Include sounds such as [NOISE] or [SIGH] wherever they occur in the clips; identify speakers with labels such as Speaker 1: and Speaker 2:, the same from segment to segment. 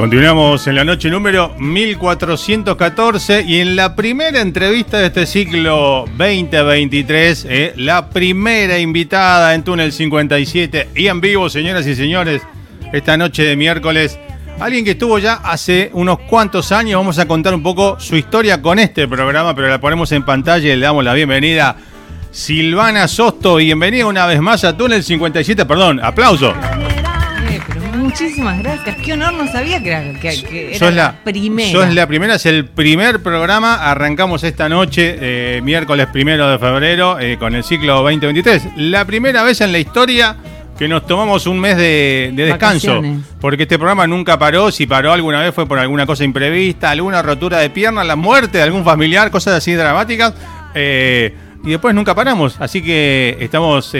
Speaker 1: Continuamos en la noche número 1414 y en la primera entrevista de este ciclo 2023, eh, la primera invitada en Túnel 57 y en vivo, señoras y señores, esta noche de miércoles. Alguien que estuvo ya hace unos cuantos años, vamos a contar un poco su historia con este programa, pero la ponemos en pantalla y le damos la bienvenida. Silvana Sosto, bienvenida una vez más a Túnel 57, perdón, aplauso.
Speaker 2: Muchísimas gracias. Qué honor, no sabía que era, que, que era
Speaker 1: Sos
Speaker 2: la, primera.
Speaker 1: Sos la primera, es el primer programa. Arrancamos esta noche, eh, miércoles primero de febrero, eh, con el ciclo 2023. La primera vez en la historia que nos tomamos un mes de, de descanso.
Speaker 2: Vacaciones.
Speaker 1: Porque este programa nunca paró. Si paró alguna vez fue por alguna cosa imprevista, alguna rotura de pierna, la muerte de algún familiar, cosas así dramáticas. Eh, y después nunca paramos. Así que estamos,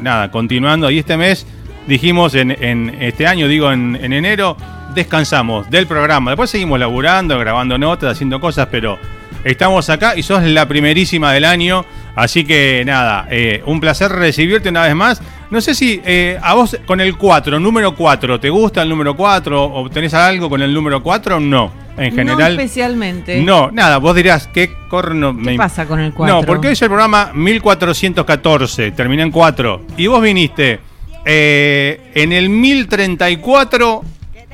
Speaker 1: nada, continuando. Y este mes dijimos en, en este año, digo en, en enero, descansamos del programa. Después seguimos laburando, grabando notas, haciendo cosas, pero estamos acá y sos la primerísima del año. Así que nada, eh, un placer recibirte una vez más. No sé si eh, a vos con el 4, número 4, ¿te gusta el número 4? ¿O tenés algo con el número 4 o no? En
Speaker 2: No
Speaker 1: general.
Speaker 2: especialmente.
Speaker 1: No, nada, vos dirás, ¿qué corno
Speaker 2: ¿Qué pasa con el 4?
Speaker 1: No, porque hoy es el programa 1414, terminé en 4. Y vos viniste eh, en el 1034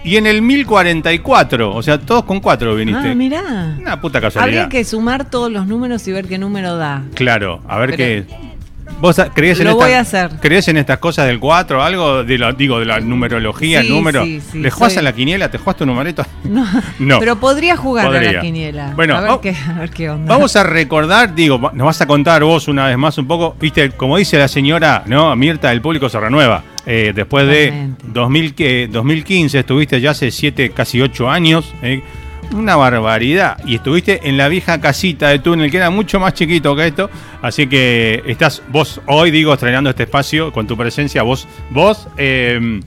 Speaker 1: y en el 1044. O sea, todos con 4 viniste.
Speaker 2: Ah, mirá.
Speaker 1: Una puta casualidad.
Speaker 2: Habría que sumar todos los números y ver qué número da.
Speaker 1: Claro, a ver
Speaker 2: Pero-
Speaker 1: qué. ¿Vos crees en
Speaker 2: Lo
Speaker 1: esta-
Speaker 2: voy a hacer.
Speaker 1: ¿Crees en estas cosas del 4 o algo? De la, digo, de la numerología, el
Speaker 2: Sí,
Speaker 1: número.
Speaker 2: sí, sí,
Speaker 1: ¿Le jugás
Speaker 2: soy-
Speaker 1: a la quiniela? ¿Te jugás tu numerito? [LAUGHS]
Speaker 2: No, [LAUGHS]
Speaker 1: No.
Speaker 2: Pero podría jugar a
Speaker 1: Podría.
Speaker 2: la quiniela.
Speaker 1: Bueno,
Speaker 2: a ver, qué, a ver qué onda.
Speaker 1: Vamos a [LAUGHS] recordar, digo, nos vas a contar vos una vez más un poco, viste, como dice la señora, ¿no? Mirta, el público se renueva. Eh, después de
Speaker 2: Totalmente.
Speaker 1: 2000, que- 2015, estuviste ya hace 7, casi 8 años. eh, una barbaridad. Y estuviste en la vieja casita de túnel, que era mucho más chiquito que esto. Así que estás vos hoy, digo, estrenando este espacio con tu presencia. Vos, vos, eh,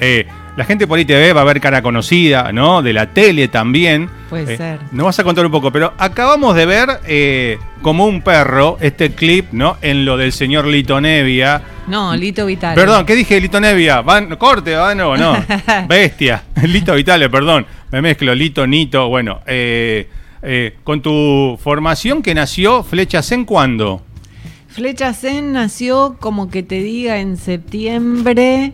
Speaker 1: eh, la gente por ve, va a ver cara conocida, ¿no? De la tele también.
Speaker 2: Puede
Speaker 1: Eh,
Speaker 2: ser.
Speaker 1: Nos vas a contar un poco, pero acabamos de ver eh, como un perro este clip, ¿no? En lo del señor Lito Nevia.
Speaker 2: No, Lito Vital.
Speaker 1: Perdón, ¿qué dije Lito Nevia? Van, corte, va, no, no. [LAUGHS] Bestia. [LAUGHS] Lito Vitale, perdón. Me mezclo, Lito, Nito. Bueno, eh, eh, con tu formación que nació Flechas en cuándo?
Speaker 2: Flecha Zen nació como que te diga en septiembre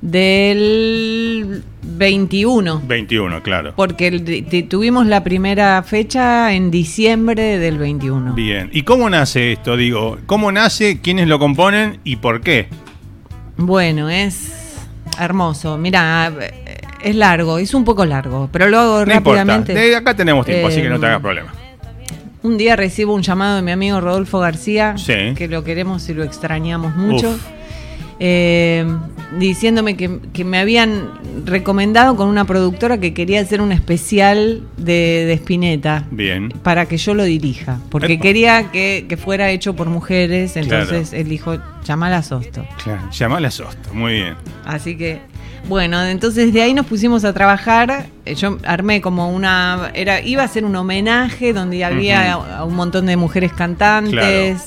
Speaker 2: del 21.
Speaker 1: 21, claro.
Speaker 2: Porque tuvimos la primera fecha en diciembre del 21.
Speaker 1: Bien. ¿Y cómo nace esto? Digo, ¿cómo nace? ¿Quiénes lo componen? ¿Y por qué?
Speaker 2: Bueno, es hermoso. Mira, es largo, es un poco largo, pero lo hago
Speaker 1: No importa.
Speaker 2: rápidamente.
Speaker 1: De acá tenemos tiempo, así que no te
Speaker 2: Eh,
Speaker 1: hagas problema.
Speaker 2: Un día recibo un llamado de mi amigo Rodolfo García,
Speaker 1: Sí.
Speaker 2: que lo queremos y lo extrañamos mucho. Eh, diciéndome que, que me habían recomendado con una productora que quería hacer un especial de, de Spinetta
Speaker 1: Bien.
Speaker 2: para que yo lo dirija, porque
Speaker 1: Epa.
Speaker 2: quería que, que fuera hecho por mujeres, entonces él dijo, llamala a Sosto.
Speaker 1: Claro. Llamala a Sosto. Muy bien.
Speaker 2: Así que, bueno, entonces de ahí nos pusimos a trabajar. Eh, Yo armé como una. Era, iba a ser un homenaje donde había a un montón de mujeres cantantes.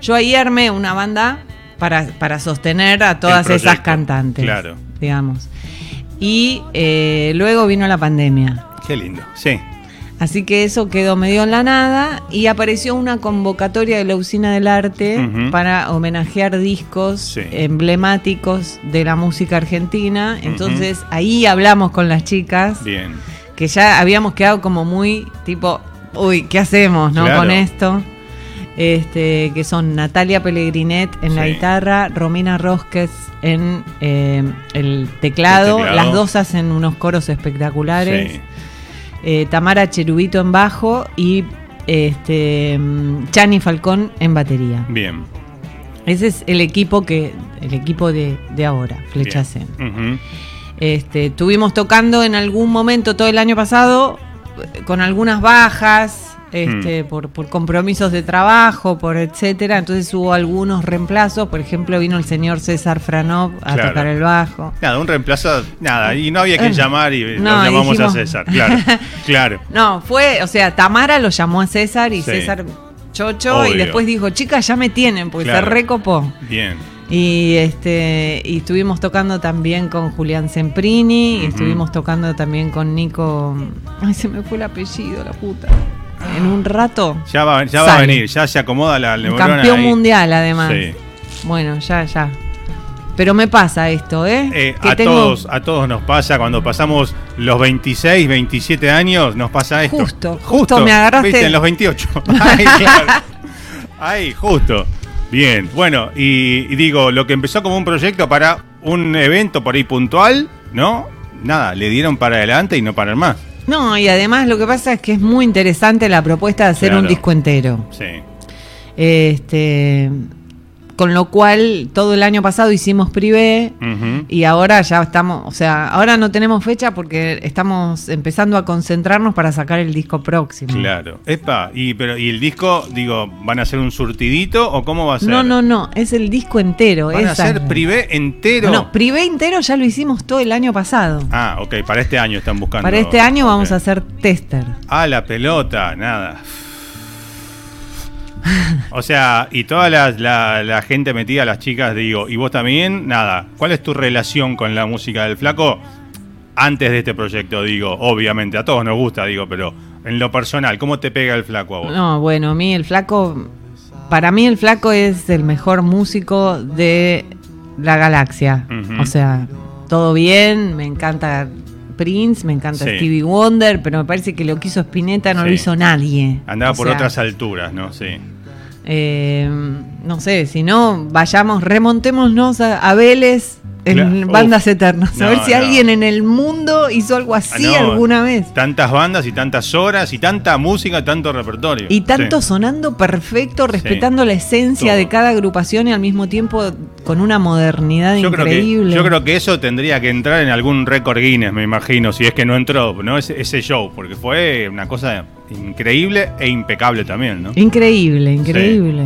Speaker 2: Yo ahí armé una banda para, para sostener a todas
Speaker 1: proyecto,
Speaker 2: esas cantantes.
Speaker 1: claro.
Speaker 2: Digamos. Y eh, luego vino la pandemia.
Speaker 1: Qué lindo. Sí.
Speaker 2: Así que eso quedó medio en la nada y apareció una convocatoria de la Usina del Arte para homenajear discos
Speaker 1: Sí.
Speaker 2: emblemáticos de la música argentina. Entonces ahí hablamos con las chicas
Speaker 1: Bien.
Speaker 2: que ya habíamos quedado como muy tipo, uy, ¿qué hacemos no
Speaker 1: Claro.
Speaker 2: con esto? Este, que son Natalia Pellegrinet en la guitarra, Romina Rosques en eh, el, teclado.
Speaker 1: El teclado.
Speaker 2: las dos hacen unos coros espectaculares
Speaker 1: Sí.
Speaker 2: Eh, Tamara Cherubito en bajo y este mm, Chani Falcón en batería.
Speaker 1: Bien.
Speaker 2: Ese es el equipo que el equipo de, de ahora, Flecha. Este, estuvimos tocando en algún momento todo el año pasado eh, con algunas bajas,
Speaker 1: Mm.
Speaker 2: este, por, por compromisos de trabajo, por etcétera. Entonces hubo algunos reemplazos. Por ejemplo, vino el señor César Franov a
Speaker 1: Claro.
Speaker 2: tocar el bajo.
Speaker 1: Nada, un reemplazo, nada, y no había que
Speaker 2: Eh,
Speaker 1: llamar y
Speaker 2: no,
Speaker 1: lo llamamos
Speaker 2: dijimos-
Speaker 1: a César, claro, [LAUGHS] claro.
Speaker 2: No, fue, o sea, Tamara lo llamó a César y
Speaker 1: Sí.
Speaker 2: César chocho y después dijo, chicas, ya me tienen, porque
Speaker 1: Claro.
Speaker 2: se recopó.
Speaker 1: Bien,
Speaker 2: Y este y estuvimos tocando también con Julián Semprini, y estuvimos tocando también con Nico. Ay, se me fue el apellido, la puta. En un rato.
Speaker 1: ya va, ya va a venir, ya se acomoda la neurona
Speaker 2: campeón
Speaker 1: ahí.
Speaker 2: mundial, además.
Speaker 1: Sí.
Speaker 2: Bueno, ya, ya. Pero me pasa esto, ¿eh?
Speaker 1: Eh,
Speaker 2: Que
Speaker 1: a,
Speaker 2: tengo-
Speaker 1: todos, a todos nos pasa cuando pasamos los 26, 27 años, nos pasa esto.
Speaker 2: Justo, justo me agarraste-
Speaker 1: Viste, en los 28. [LAUGHS] Ay, claro. [LAUGHS] Ay, justo. Bien, bueno, y, y digo, lo que empezó como un proyecto para un evento por ahí puntual, ¿no? Nada, le dieron para adelante y no para más.
Speaker 2: No, y además lo que pasa es que es muy interesante la propuesta de hacer
Speaker 1: Claro.
Speaker 2: un disco entero.
Speaker 1: Sí.
Speaker 2: Este, con lo cual, todo el año pasado hicimos privé y ahora ya estamos, o sea, ahora no tenemos fecha porque estamos empezando a concentrarnos para sacar el disco próximo.
Speaker 1: Claro. Epa, y, pero, ¿y el disco, digo, van a hacer un surtidito o cómo va a ser?
Speaker 2: No, no, no, es el disco entero.
Speaker 1: ¿Van a hacer privé entero?
Speaker 2: No, no, privé entero ya lo hicimos todo el año pasado.
Speaker 1: Ah, ok, para este año están buscando.
Speaker 2: Para este año vamos a hacer tester.
Speaker 1: Ah, la pelota, nada. [LAUGHS] O sea, y toda la, la- la gente metida, las chicas, digo, y vos también, nada. ¿Cuál es tu relación con la música del flaco? Antes de este proyecto, digo, obviamente, a todos nos gusta, digo, pero en lo personal, ¿cómo te pega el flaco a vos?
Speaker 2: No, bueno, a mí el flaco, para mí el flaco es el mejor músico de la galaxia. O sea, todo bien, me encanta Prince, me encanta
Speaker 1: Sí.
Speaker 2: Stevie Wonder, pero me parece que lo que hizo Spinetta no lo hizo nadie.
Speaker 1: Andaba
Speaker 2: O
Speaker 1: por
Speaker 2: sea,
Speaker 1: otras alturas, ¿no? Sí.
Speaker 2: Eh, no sé, si no, vayamos, remontémonos a, a Vélez en
Speaker 1: Claro.
Speaker 2: Bandas
Speaker 1: Uf.
Speaker 2: Eternas. A ver si
Speaker 1: no.
Speaker 2: alguien en el mundo hizo algo así
Speaker 1: Ah, no.
Speaker 2: alguna vez.
Speaker 1: Tantas bandas y tantas horas y tanta música, tanto repertorio.
Speaker 2: Y tanto
Speaker 1: Sí.
Speaker 2: sonando perfecto, respetando la esencia
Speaker 1: Todo.
Speaker 2: de cada agrupación y al mismo tiempo con una modernidad
Speaker 1: Yo creo, que,
Speaker 2: increíble.
Speaker 1: yo creo que eso tendría que entrar en algún récord Guinness, me imagino, si es que no entró, ¿no? Ese, ese show, porque fue una cosa increíble e impecable también, ¿no?
Speaker 2: Increíble, increíble.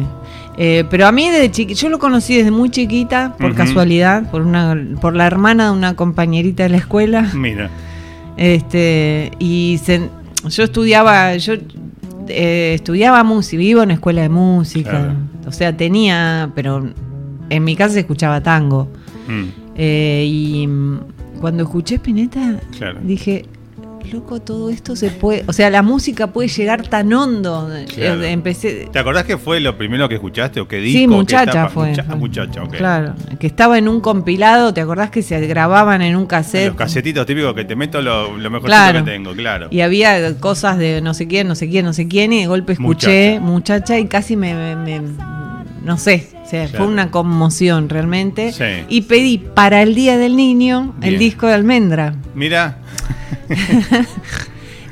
Speaker 2: Eh, pero a mí desde chiqui yo lo conocí desde muy chiquita, por casualidad, por una, por la hermana de una compañerita de la escuela.
Speaker 1: Mira,
Speaker 2: Este, y se- yo estudiaba, yo eh, estudiaba música, vivo en escuela de música.
Speaker 1: Claro.
Speaker 2: O sea, tenía, pero en mi casa se escuchaba tango.
Speaker 1: mm,
Speaker 2: Eh, y cuando escuché Spinetta,
Speaker 1: Claro.
Speaker 2: dije, loco, todo esto se puede. O sea, la música puede llegar tan hondo.
Speaker 1: Claro.
Speaker 2: Eh, Empecé.
Speaker 1: ¿te acordás que fue lo primero que escuchaste o qué disco?
Speaker 2: Sí, muchacha fue.
Speaker 1: Mucha-
Speaker 2: fue.
Speaker 1: muchacha, ok.
Speaker 2: Claro, que estaba en un compilado, ¿te acordás que se grababan en un cassette?
Speaker 1: Los casetitos típicos que te meto lo, lo mejorcito
Speaker 2: Claro.
Speaker 1: que tengo, claro.
Speaker 2: Y había cosas de no sé quién, no sé quién, no sé quién, y de golpe escuché
Speaker 1: Muchacha.
Speaker 2: muchacha, y casi me, me- me- no sé, o sea,
Speaker 1: Claro.
Speaker 2: fue una conmoción realmente.
Speaker 1: Sí.
Speaker 2: Y pedí para el Día del Niño el disco de Almendra.
Speaker 1: Mira, [LAUGHS]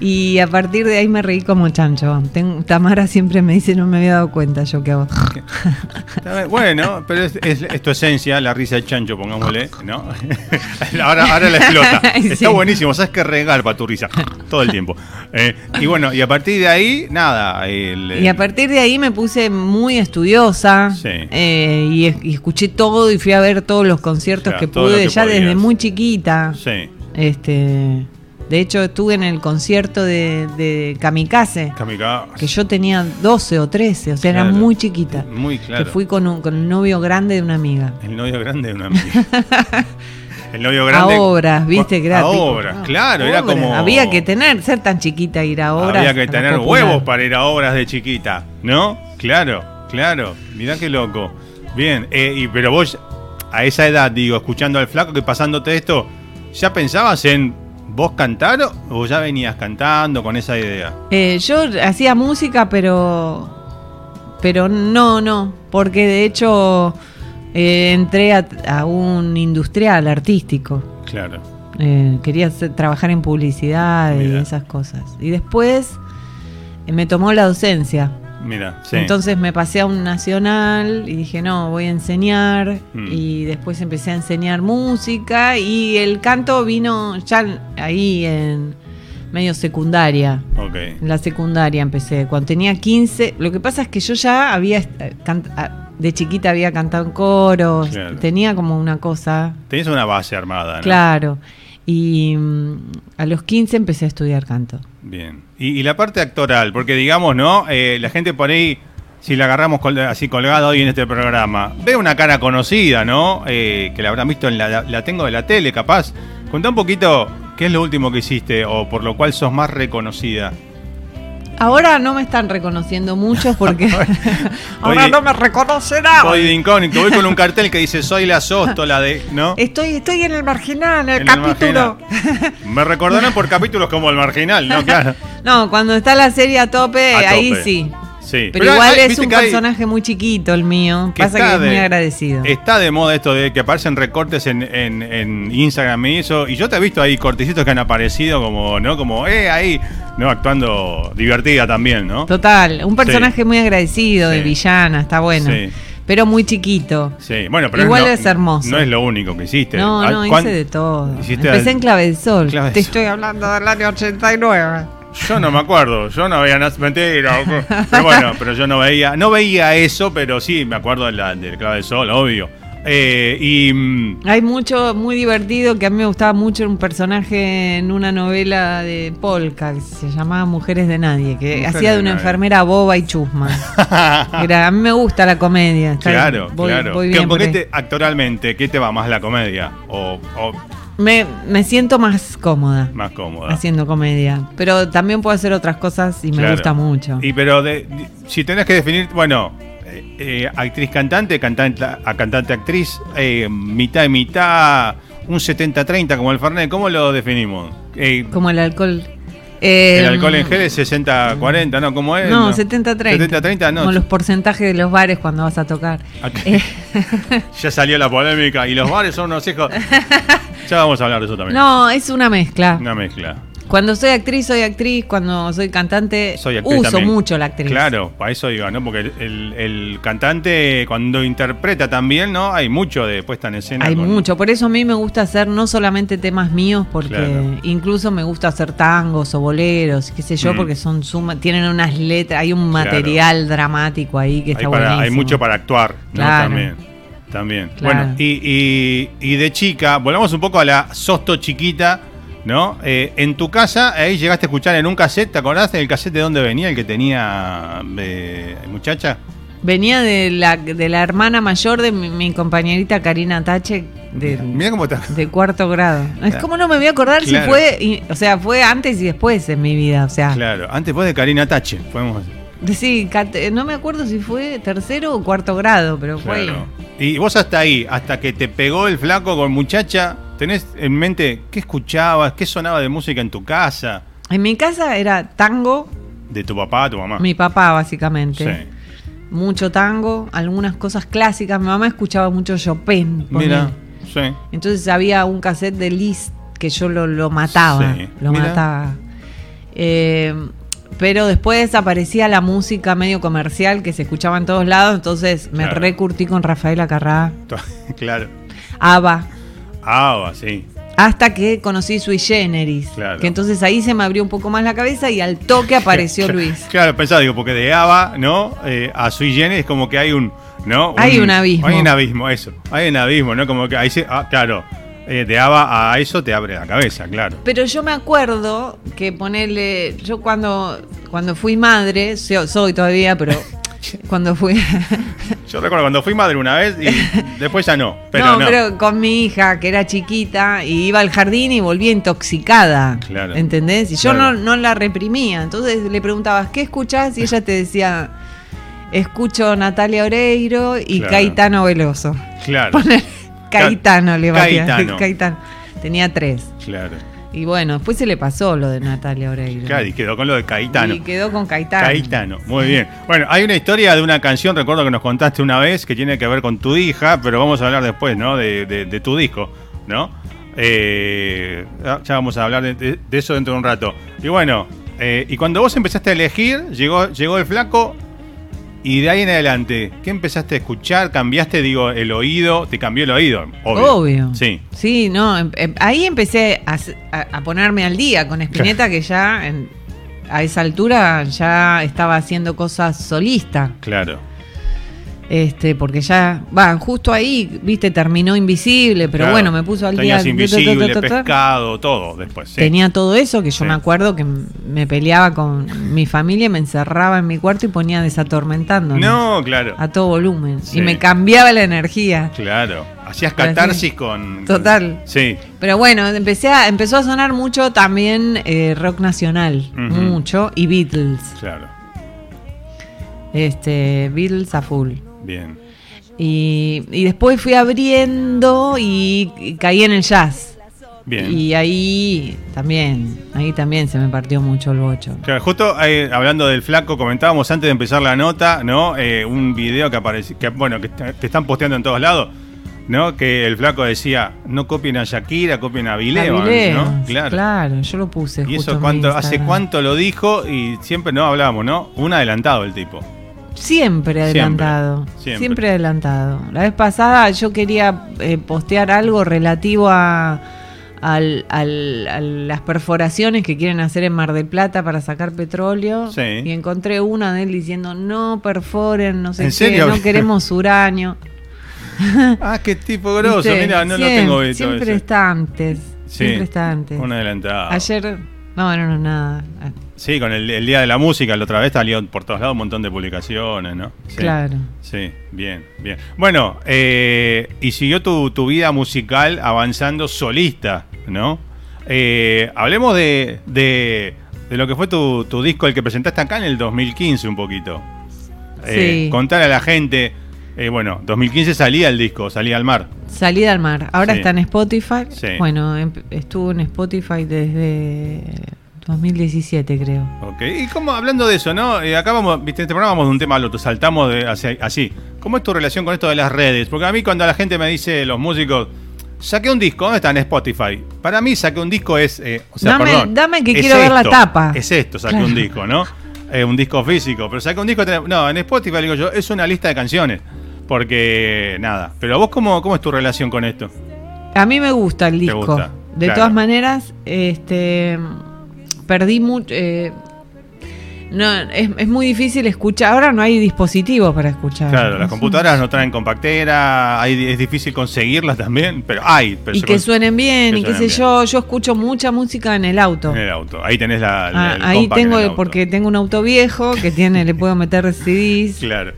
Speaker 2: Y a partir de ahí me reí como chancho. Ten- Tamara siempre me dice, no me había dado cuenta yo que hago. [LAUGHS]
Speaker 1: Bueno, pero es, es- es tu esencia, la risa de chancho, pongámosle, ¿no? [LAUGHS] ahora, ahora la explota. Está buenísimo, sabes que regal para tu risa, todo el tiempo. Eh, y bueno, y a partir de ahí, nada. el-
Speaker 2: Y a partir de ahí me puse muy estudiosa
Speaker 1: Sí.
Speaker 2: eh, y, es- y escuché todo y fui a ver todos los conciertos que pude
Speaker 1: que
Speaker 2: ya
Speaker 1: podías.
Speaker 2: desde muy chiquita.
Speaker 1: Sí,
Speaker 2: Este, de hecho estuve en el concierto de, de Kamikaze,
Speaker 1: Kamikaze.
Speaker 2: que yo tenía 12 o 13, o sea, era muy chiquita.
Speaker 1: Muy claro.
Speaker 2: Que fui con, un, con el novio grande de una amiga.
Speaker 1: El novio grande de una amiga. [LAUGHS] El novio grande.
Speaker 2: a obras, viste, era
Speaker 1: A obras, claro, era
Speaker 2: obras.
Speaker 1: como.
Speaker 2: Había que tener, ser tan chiquita, ir a obras.
Speaker 1: Había que tener huevos para ir a obras de chiquita, ¿no? Claro, claro. Mirá qué loco. Bien, eh, y, pero vos a esa edad, digo, escuchando al flaco que pasándote esto, ¿ya pensabas en vos cantar o ya venías cantando con esa idea?
Speaker 2: Eh, yo hacía música, pero. Pero no, no. Porque de hecho eh, entré a, a un industrial artístico.
Speaker 1: Claro.
Speaker 2: Eh, quería hacer- trabajar en publicidad y esas cosas. Y después eh, me tomó la docencia.
Speaker 1: Mira, sí.
Speaker 2: Entonces me pasé a un nacional y dije, no, voy a enseñar.
Speaker 1: Mm.
Speaker 2: Y después empecé a enseñar música y el canto vino ya ahí en medio secundaria.
Speaker 1: ok.
Speaker 2: En la secundaria empecé, cuando tenía 15. Lo que pasa es que yo ya había, de chiquita había cantado en coros,
Speaker 1: Claro.
Speaker 2: tenía como una cosa,
Speaker 1: Tenés una base armada, ¿no?
Speaker 2: claro. Y mm, a los 15 empecé a estudiar canto.
Speaker 1: Bien. Y, la parte actoral, porque digamos, ¿no? Eh, la gente por ahí, si la agarramos así colgada hoy en este programa, ve una cara conocida, ¿no? Eh, que la habrán visto en la- la tengo de la tele, capaz. Contá un poquito qué es lo último que hiciste o por lo cual sos más reconocida.
Speaker 2: Ahora no me están reconociendo mucho porque [LAUGHS] [LAUGHS] ahora
Speaker 1: Oye,
Speaker 2: no me reconocerán.
Speaker 1: Voy de incógnito, voy con un cartel que dice soy la sóstola de, ¿no?
Speaker 2: Estoy, estoy en el marginal, en el
Speaker 1: En el
Speaker 2: capítulo. [LAUGHS]
Speaker 1: Me recordarán por capítulos como el marginal, ¿no? Claro.
Speaker 2: no, cuando está la serie a tope,
Speaker 1: A
Speaker 2: ahí
Speaker 1: tope.
Speaker 2: sí.
Speaker 1: Sí.
Speaker 2: Pero, igual
Speaker 1: hay-
Speaker 2: es un
Speaker 1: hay-
Speaker 2: personaje muy chiquito el mío.
Speaker 1: que
Speaker 2: Pasa que es muy
Speaker 1: de-
Speaker 2: agradecido.
Speaker 1: Está de moda esto de que aparecen recortes en, en- en Instagram y eso. Y yo te he visto ahí cortecitos que han aparecido como, ¿no? Como, eh, ahí, ¿no? Actuando divertida también, ¿no?
Speaker 2: Total, un personaje muy agradecido de villana, está bueno.
Speaker 1: Sí.
Speaker 2: Pero muy chiquito.
Speaker 1: Sí, bueno, pero
Speaker 2: Igual
Speaker 1: no-
Speaker 2: es hermoso.
Speaker 1: No es lo único que hiciste.
Speaker 2: No, no,
Speaker 1: ¿cuán-
Speaker 2: hice de todo. Empecé
Speaker 1: al-
Speaker 2: en Clave del Sol.
Speaker 1: Clave del
Speaker 2: Te
Speaker 1: Sol.
Speaker 2: estoy hablando del año 89.
Speaker 1: Yo no me acuerdo, yo no veía nada, mentira. [LAUGHS] Pero bueno, pero yo no veía, no veía eso, pero sí me acuerdo de la, del Clave del Sol, obvio. Eh, y mm,
Speaker 2: Hay mucho, muy divertido, que a mí me gustaba mucho un personaje en una novela de Polka que se llamaba Mujeres de Nadie, que
Speaker 1: Mujeres
Speaker 2: hacía de
Speaker 1: de
Speaker 2: una enfermera boba y chusma. [LAUGHS] Era- a mí me gusta la comedia.
Speaker 1: claro,
Speaker 2: voy-
Speaker 1: claro.
Speaker 2: voy
Speaker 1: ¿Qué-
Speaker 2: bien
Speaker 1: por
Speaker 2: por
Speaker 1: qué
Speaker 2: ahí.
Speaker 1: te- actualmente, ¿qué te va más la comedia? O, o
Speaker 2: me, me siento más cómoda
Speaker 1: más cómoda.
Speaker 2: haciendo comedia. Pero también puedo hacer otras cosas y me
Speaker 1: Claro.
Speaker 2: gusta mucho.
Speaker 1: Y pero de- de- si tenés que definir, bueno, eh, eh, actriz cantante, cantante a cantante actriz, eh, mitad y mitad, un 70-30 como el Fernet, ¿cómo lo definimos? Eh,
Speaker 2: Como el alcohol. Eh,
Speaker 1: el alcohol en gel es 60-40, ¿no? ¿Cómo es?
Speaker 2: No, 70-30.
Speaker 1: 70-30, no.
Speaker 2: Como los porcentajes de los bares cuando vas a tocar.
Speaker 1: Acá-
Speaker 2: Eh, [LAUGHS]
Speaker 1: ya salió la polémica y los bares son unos hijos. [LAUGHS] ya vamos a hablar de eso también.
Speaker 2: no, es una mezcla.
Speaker 1: Una mezcla.
Speaker 2: Cuando soy actriz, soy actriz. Cuando soy cantante,
Speaker 1: Soy
Speaker 2: uso
Speaker 1: también.
Speaker 2: mucho la actriz.
Speaker 1: Claro, para eso iba, ¿no? Porque el, el- el cantante cuando interpreta también, ¿no? Hay mucho de puesta en escena.
Speaker 2: Hay
Speaker 1: con-
Speaker 2: mucho, por eso a mí me gusta hacer no solamente temas míos, porque
Speaker 1: Claro.
Speaker 2: incluso me gusta hacer tangos o boleros, qué sé yo,
Speaker 1: Mm.
Speaker 2: porque son suma, tienen unas letras, hay un material dramático ahí que
Speaker 1: hay,
Speaker 2: está
Speaker 1: para- hay mucho para actuar, ¿no?
Speaker 2: Claro.
Speaker 1: También. También. Bueno, y, y- y de chica, volvamos un poco a la Sosto chiquita, ¿no? Eh, en tu casa, ahí llegaste a escuchar en un cassette, ¿te acordás del cassette de dónde venía el que tenía eh, muchacha?
Speaker 2: Venía de la, de la hermana mayor de mi, mi compañerita Karina Tache, de,
Speaker 1: Mira cómo está.
Speaker 2: de cuarto grado. Es como no me voy a acordar
Speaker 1: Claro.
Speaker 2: si fue, y- o sea, fue antes y después en mi vida, o sea.
Speaker 1: Claro, antes fue de Karina Tache, podemos
Speaker 2: Sí, no me acuerdo si fue tercero o cuarto grado, pero fue.
Speaker 1: Claro. Y vos hasta ahí, hasta que te pegó el flaco con muchacha, ¿tenés en mente qué escuchabas, qué sonaba de música en tu casa?
Speaker 2: En mi casa era tango,
Speaker 1: De tu papá, tu mamá.
Speaker 2: mi papá básicamente.
Speaker 1: Sí.
Speaker 2: Mucho tango, algunas cosas clásicas. Mi mamá escuchaba mucho Chopin.
Speaker 1: Mira, sí.
Speaker 2: Entonces había un cassette de Liszt que yo lo, lo mataba.
Speaker 1: Sí,
Speaker 2: Lo
Speaker 1: mira.
Speaker 2: mataba. Eh, pero después aparecía la música medio comercial que se escuchaba en todos lados, entonces me
Speaker 1: Claro.
Speaker 2: recurtí con Rafaela Carrá, [LAUGHS]
Speaker 1: claro.
Speaker 2: ABBA,
Speaker 1: Ah, sí.
Speaker 2: hasta que conocí Sui Generis.
Speaker 1: Claro.
Speaker 2: Que entonces ahí se me abrió un poco más la cabeza y al toque apareció [LAUGHS] Luis.
Speaker 1: Claro, pensaba, digo, porque de ABBA, ¿no? Eh, a Sui Generis como que hay un, ¿no?
Speaker 2: Hay un abismo.
Speaker 1: Hay un abismo, eso. Hay un abismo, ¿no? Como que ahí se, ah, claro, eh, de ABBA a eso te abre la cabeza, claro.
Speaker 2: Pero yo me acuerdo que ponerle. Yo cuando, cuando fui madre, so- soy todavía, pero cuando fui. [LAUGHS]
Speaker 1: Yo recuerdo cuando fui madre una vez y [LAUGHS] después ya no, pero
Speaker 2: no,
Speaker 1: no.
Speaker 2: pero con mi hija, que era chiquita, y iba al jardín y volvía intoxicada.
Speaker 1: Claro.
Speaker 2: ¿Entendés? Y yo
Speaker 1: Claro.
Speaker 2: no, no la reprimía. Entonces le preguntabas, ¿qué escuchás? Y ella te decía, escucho Natalia Oreiro y
Speaker 1: Claro.
Speaker 2: Caetano Veloso.
Speaker 1: Claro, [LAUGHS]
Speaker 2: Poner Caetano le batía.
Speaker 1: Caetano.
Speaker 2: Caetano. Tenía tres.
Speaker 1: claro.
Speaker 2: Y bueno, después se le pasó lo de Natalia Oreiro.
Speaker 1: Claro, y quedó con lo de Caetano.
Speaker 2: Y quedó con Caetano.
Speaker 1: Caetano, muy bien. Bueno, hay una historia de una canción, recuerdo que nos contaste una vez, que tiene que ver con tu hija, pero vamos a hablar después, ¿no? De, de- de tu disco, ¿no? Eh, ya vamos a hablar de, de- de eso dentro de un rato. Y bueno, eh, y cuando vos empezaste a elegir, llegó, llegó el flaco, y de ahí en adelante, ¿qué empezaste a escuchar? ¿Cambiaste, digo, el oído? ¿Te cambió el oído? Obvio.
Speaker 2: Obvio.
Speaker 1: Sí,
Speaker 2: Sí, no, em- em- ahí empecé a, ponerme al día con Spinetta, que ya en- a esa altura ya estaba haciendo cosas solista.
Speaker 1: claro.
Speaker 2: Este, porque ya, va, justo ahí, viste, terminó Invisible, pero
Speaker 1: Claro.
Speaker 2: bueno, me puso al día.
Speaker 1: invisible,
Speaker 2: ta, ta, ta,
Speaker 1: pescado, todo después. sí.
Speaker 2: Tenía todo eso que yo
Speaker 1: Sí.
Speaker 2: me acuerdo que me peleaba con mi familia, me encerraba en mi cuarto y ponía desatormentando.
Speaker 1: No, claro.
Speaker 2: A todo volumen.
Speaker 1: Sí.
Speaker 2: Y me cambiaba la energía.
Speaker 1: Claro. Hacías catarsis con.
Speaker 2: Total.
Speaker 1: Sí.
Speaker 2: Pero bueno, empecé a, empezó a sonar mucho también eh, rock nacional,
Speaker 1: Ujú.
Speaker 2: mucho, y Beatles.
Speaker 1: Claro.
Speaker 2: Este, Beatles a full.
Speaker 1: Bien.
Speaker 2: Y, y después fui abriendo y, y caí en el jazz.
Speaker 1: Bien.
Speaker 2: Y ahí también, ahí también se me partió mucho el bocho.
Speaker 1: Claro, justo eh, hablando del flaco, comentábamos antes de empezar la nota, ¿no? Eh, un video que apareció, que bueno, que te están posteando en todos lados, ¿no? Que el flaco decía, no copien a Shakira, copien a
Speaker 2: Avilés,
Speaker 1: ¿no? Claro.
Speaker 2: yo lo puse.
Speaker 1: Y
Speaker 2: justo
Speaker 1: eso cuánto, hace cuánto lo dijo y siempre no hablábamos, ¿no? Un adelantado el tipo.
Speaker 2: Siempre adelantado.
Speaker 1: Siempre.
Speaker 2: Siempre, adelantado. La vez pasada yo quería eh, postear algo relativo a, al- al- a las perforaciones que quieren hacer en Mar del Plata para sacar petróleo.
Speaker 1: Sí.
Speaker 2: Y encontré una de él diciendo, no perforen, no sé
Speaker 1: ¿En
Speaker 2: qué,
Speaker 1: serio?
Speaker 2: no queremos [LAUGHS] uranio.
Speaker 1: Ah, qué tipo grosso, mira, no lo
Speaker 2: Siempre-
Speaker 1: tengo visto.
Speaker 2: Siempre
Speaker 1: ese.
Speaker 2: está antes.
Speaker 1: Sí,
Speaker 2: Siempre está antes.
Speaker 1: Un adelantado.
Speaker 2: Ayer, no, no, no, nada.
Speaker 1: Sí, con el, el Día de la Música, la otra vez salió por todos lados un montón de publicaciones, ¿no? Sí.
Speaker 2: Claro.
Speaker 1: Sí, bien, bien. Bueno, eh, y siguió tu, tu vida musical avanzando solista, ¿no? Eh, hablemos de, de, de lo que fue tu, tu disco, el que presentaste acá en el 2015 un poquito. Eh,
Speaker 2: Sí.
Speaker 1: Contarle a la gente, eh, bueno, 2015 salía el disco, salía al mar.
Speaker 2: Salida al mar. Ahora
Speaker 1: Sí.
Speaker 2: está en Spotify.
Speaker 1: Sí.
Speaker 2: Bueno, em- estuvo en Spotify desde 2017, creo.
Speaker 1: Ok, y como hablando de eso, ¿no? Eh, acá vamos, viste, en este programa vamos de un tema al otro, saltamos de hacia- así. ¿Cómo es tu relación con esto de las redes? Porque a mí cuando la gente me dice, los músicos, saqué un disco, ¿dónde está? En Spotify. Para mí saqué un disco es, eh, o sea,
Speaker 2: Dame-
Speaker 1: perdón,
Speaker 2: dame que
Speaker 1: es
Speaker 2: quiero ver la
Speaker 1: esto,
Speaker 2: tapa.
Speaker 1: Es esto, saqué
Speaker 2: Claro.
Speaker 1: un disco, ¿no? Eh, un disco físico, pero saqué un disco, no, en Spotify digo yo, es una lista de canciones. Porque, nada, pero vos cómo, cómo es tu relación con esto?
Speaker 2: A mí me gusta el disco.
Speaker 1: gusta,
Speaker 2: De
Speaker 1: claro.
Speaker 2: todas maneras, este perdí mucho. no, es, es muy difícil escuchar. Ahora no hay dispositivos para escuchar.
Speaker 1: Claro, las computadoras no traen compactera, hay, es difícil conseguirlas también, pero hay. Pero
Speaker 2: Y que suenen bien,
Speaker 1: que
Speaker 2: y qué sé yo. Yo escucho mucha música en el auto.
Speaker 1: En el auto. Ahí tenés la. la-
Speaker 2: Ah,
Speaker 1: el
Speaker 2: ahí tengo,
Speaker 1: el
Speaker 2: porque tengo un auto viejo que tiene, le puedo meter CDs.
Speaker 1: Claro.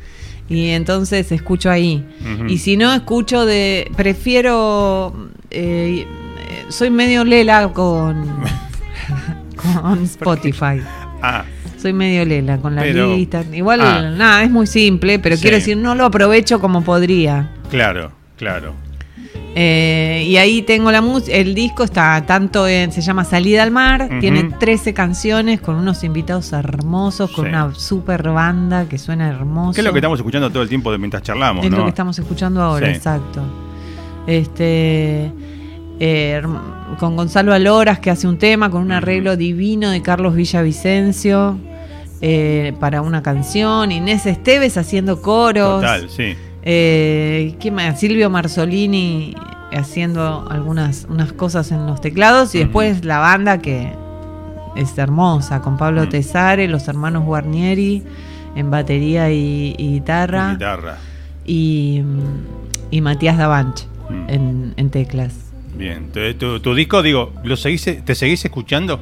Speaker 2: Y entonces escucho ahí. Y si no, escucho de. Prefiero. eh, eh, soy medio lela con. [LAUGHS] [LAUGHS] con Spotify.
Speaker 1: Ah,
Speaker 2: Soy medio lela con la
Speaker 1: Pero-
Speaker 2: lista. Igual,
Speaker 1: Ah.
Speaker 2: nada, es muy simple, pero
Speaker 1: Sí.
Speaker 2: quiero decir, no lo aprovecho como podría.
Speaker 1: claro, claro.
Speaker 2: Eh, y ahí tengo la música. El disco está tanto en. Se llama Salida al Mar. Tiene 13 canciones con unos invitados hermosos, con
Speaker 1: Sí.
Speaker 2: una super banda que suena hermoso.
Speaker 1: ¿Qué es lo que estamos escuchando todo el tiempo de mientras charlamos,
Speaker 2: Es
Speaker 1: no?
Speaker 2: lo que estamos escuchando ahora,
Speaker 1: Sí.
Speaker 2: exacto. Este eh, con Gonzalo Aloras que hace un tema con un arreglo divino de Carlos Villavicencio eh, para una canción, Inés Esteves haciendo coros,
Speaker 1: Total, sí.
Speaker 2: eh, ¿qué más? Silvio Marzolini haciendo algunas unas cosas en los teclados y después la banda que es hermosa con Pablo. Tesare, los hermanos Guarnieri en batería y, y guitarra
Speaker 1: Guitarra.
Speaker 2: y, y Matías Davanch en, en teclas.
Speaker 1: Bien. Tu, tu- tu disco, digo, ¿lo seguís, ¿te seguís escuchando?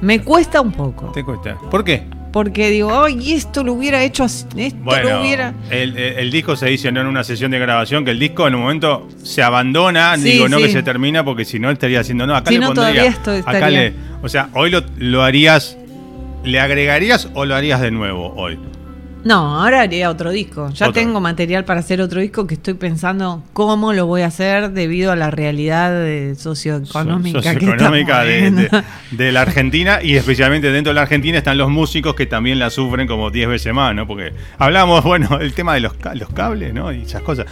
Speaker 2: Me cuesta un poco,
Speaker 1: ¿Te cuesta? ¿Por qué?
Speaker 2: porque digo, ay, esto lo hubiera hecho así, esto
Speaker 1: Bueno,
Speaker 2: lo hubiera...
Speaker 1: el, el- el disco se dice no en una sesión de grabación, que el disco en un momento se abandona,
Speaker 2: Sí,
Speaker 1: digo, no
Speaker 2: sí.
Speaker 1: que se termina, porque si no estaría haciendo, no, acá
Speaker 2: Si
Speaker 1: le
Speaker 2: no,
Speaker 1: pondría,
Speaker 2: todavía esto
Speaker 1: acá le, o sea, hoy lo, lo harías, ¿le agregarías o lo harías de nuevo hoy?
Speaker 2: No, ahora haría otro disco. Ya tengo material para hacer otro disco que estoy pensando cómo lo voy a hacer debido a la realidad socioeconómica,
Speaker 1: socioeconómica de,
Speaker 2: viviendo.
Speaker 1: de- de la Argentina y especialmente dentro de la Argentina están los músicos que también la sufren como 10 veces más, ¿no? Porque hablamos, [LAUGHS] bueno, el tema de los, ca- los cables, ¿no? Y esas cosas.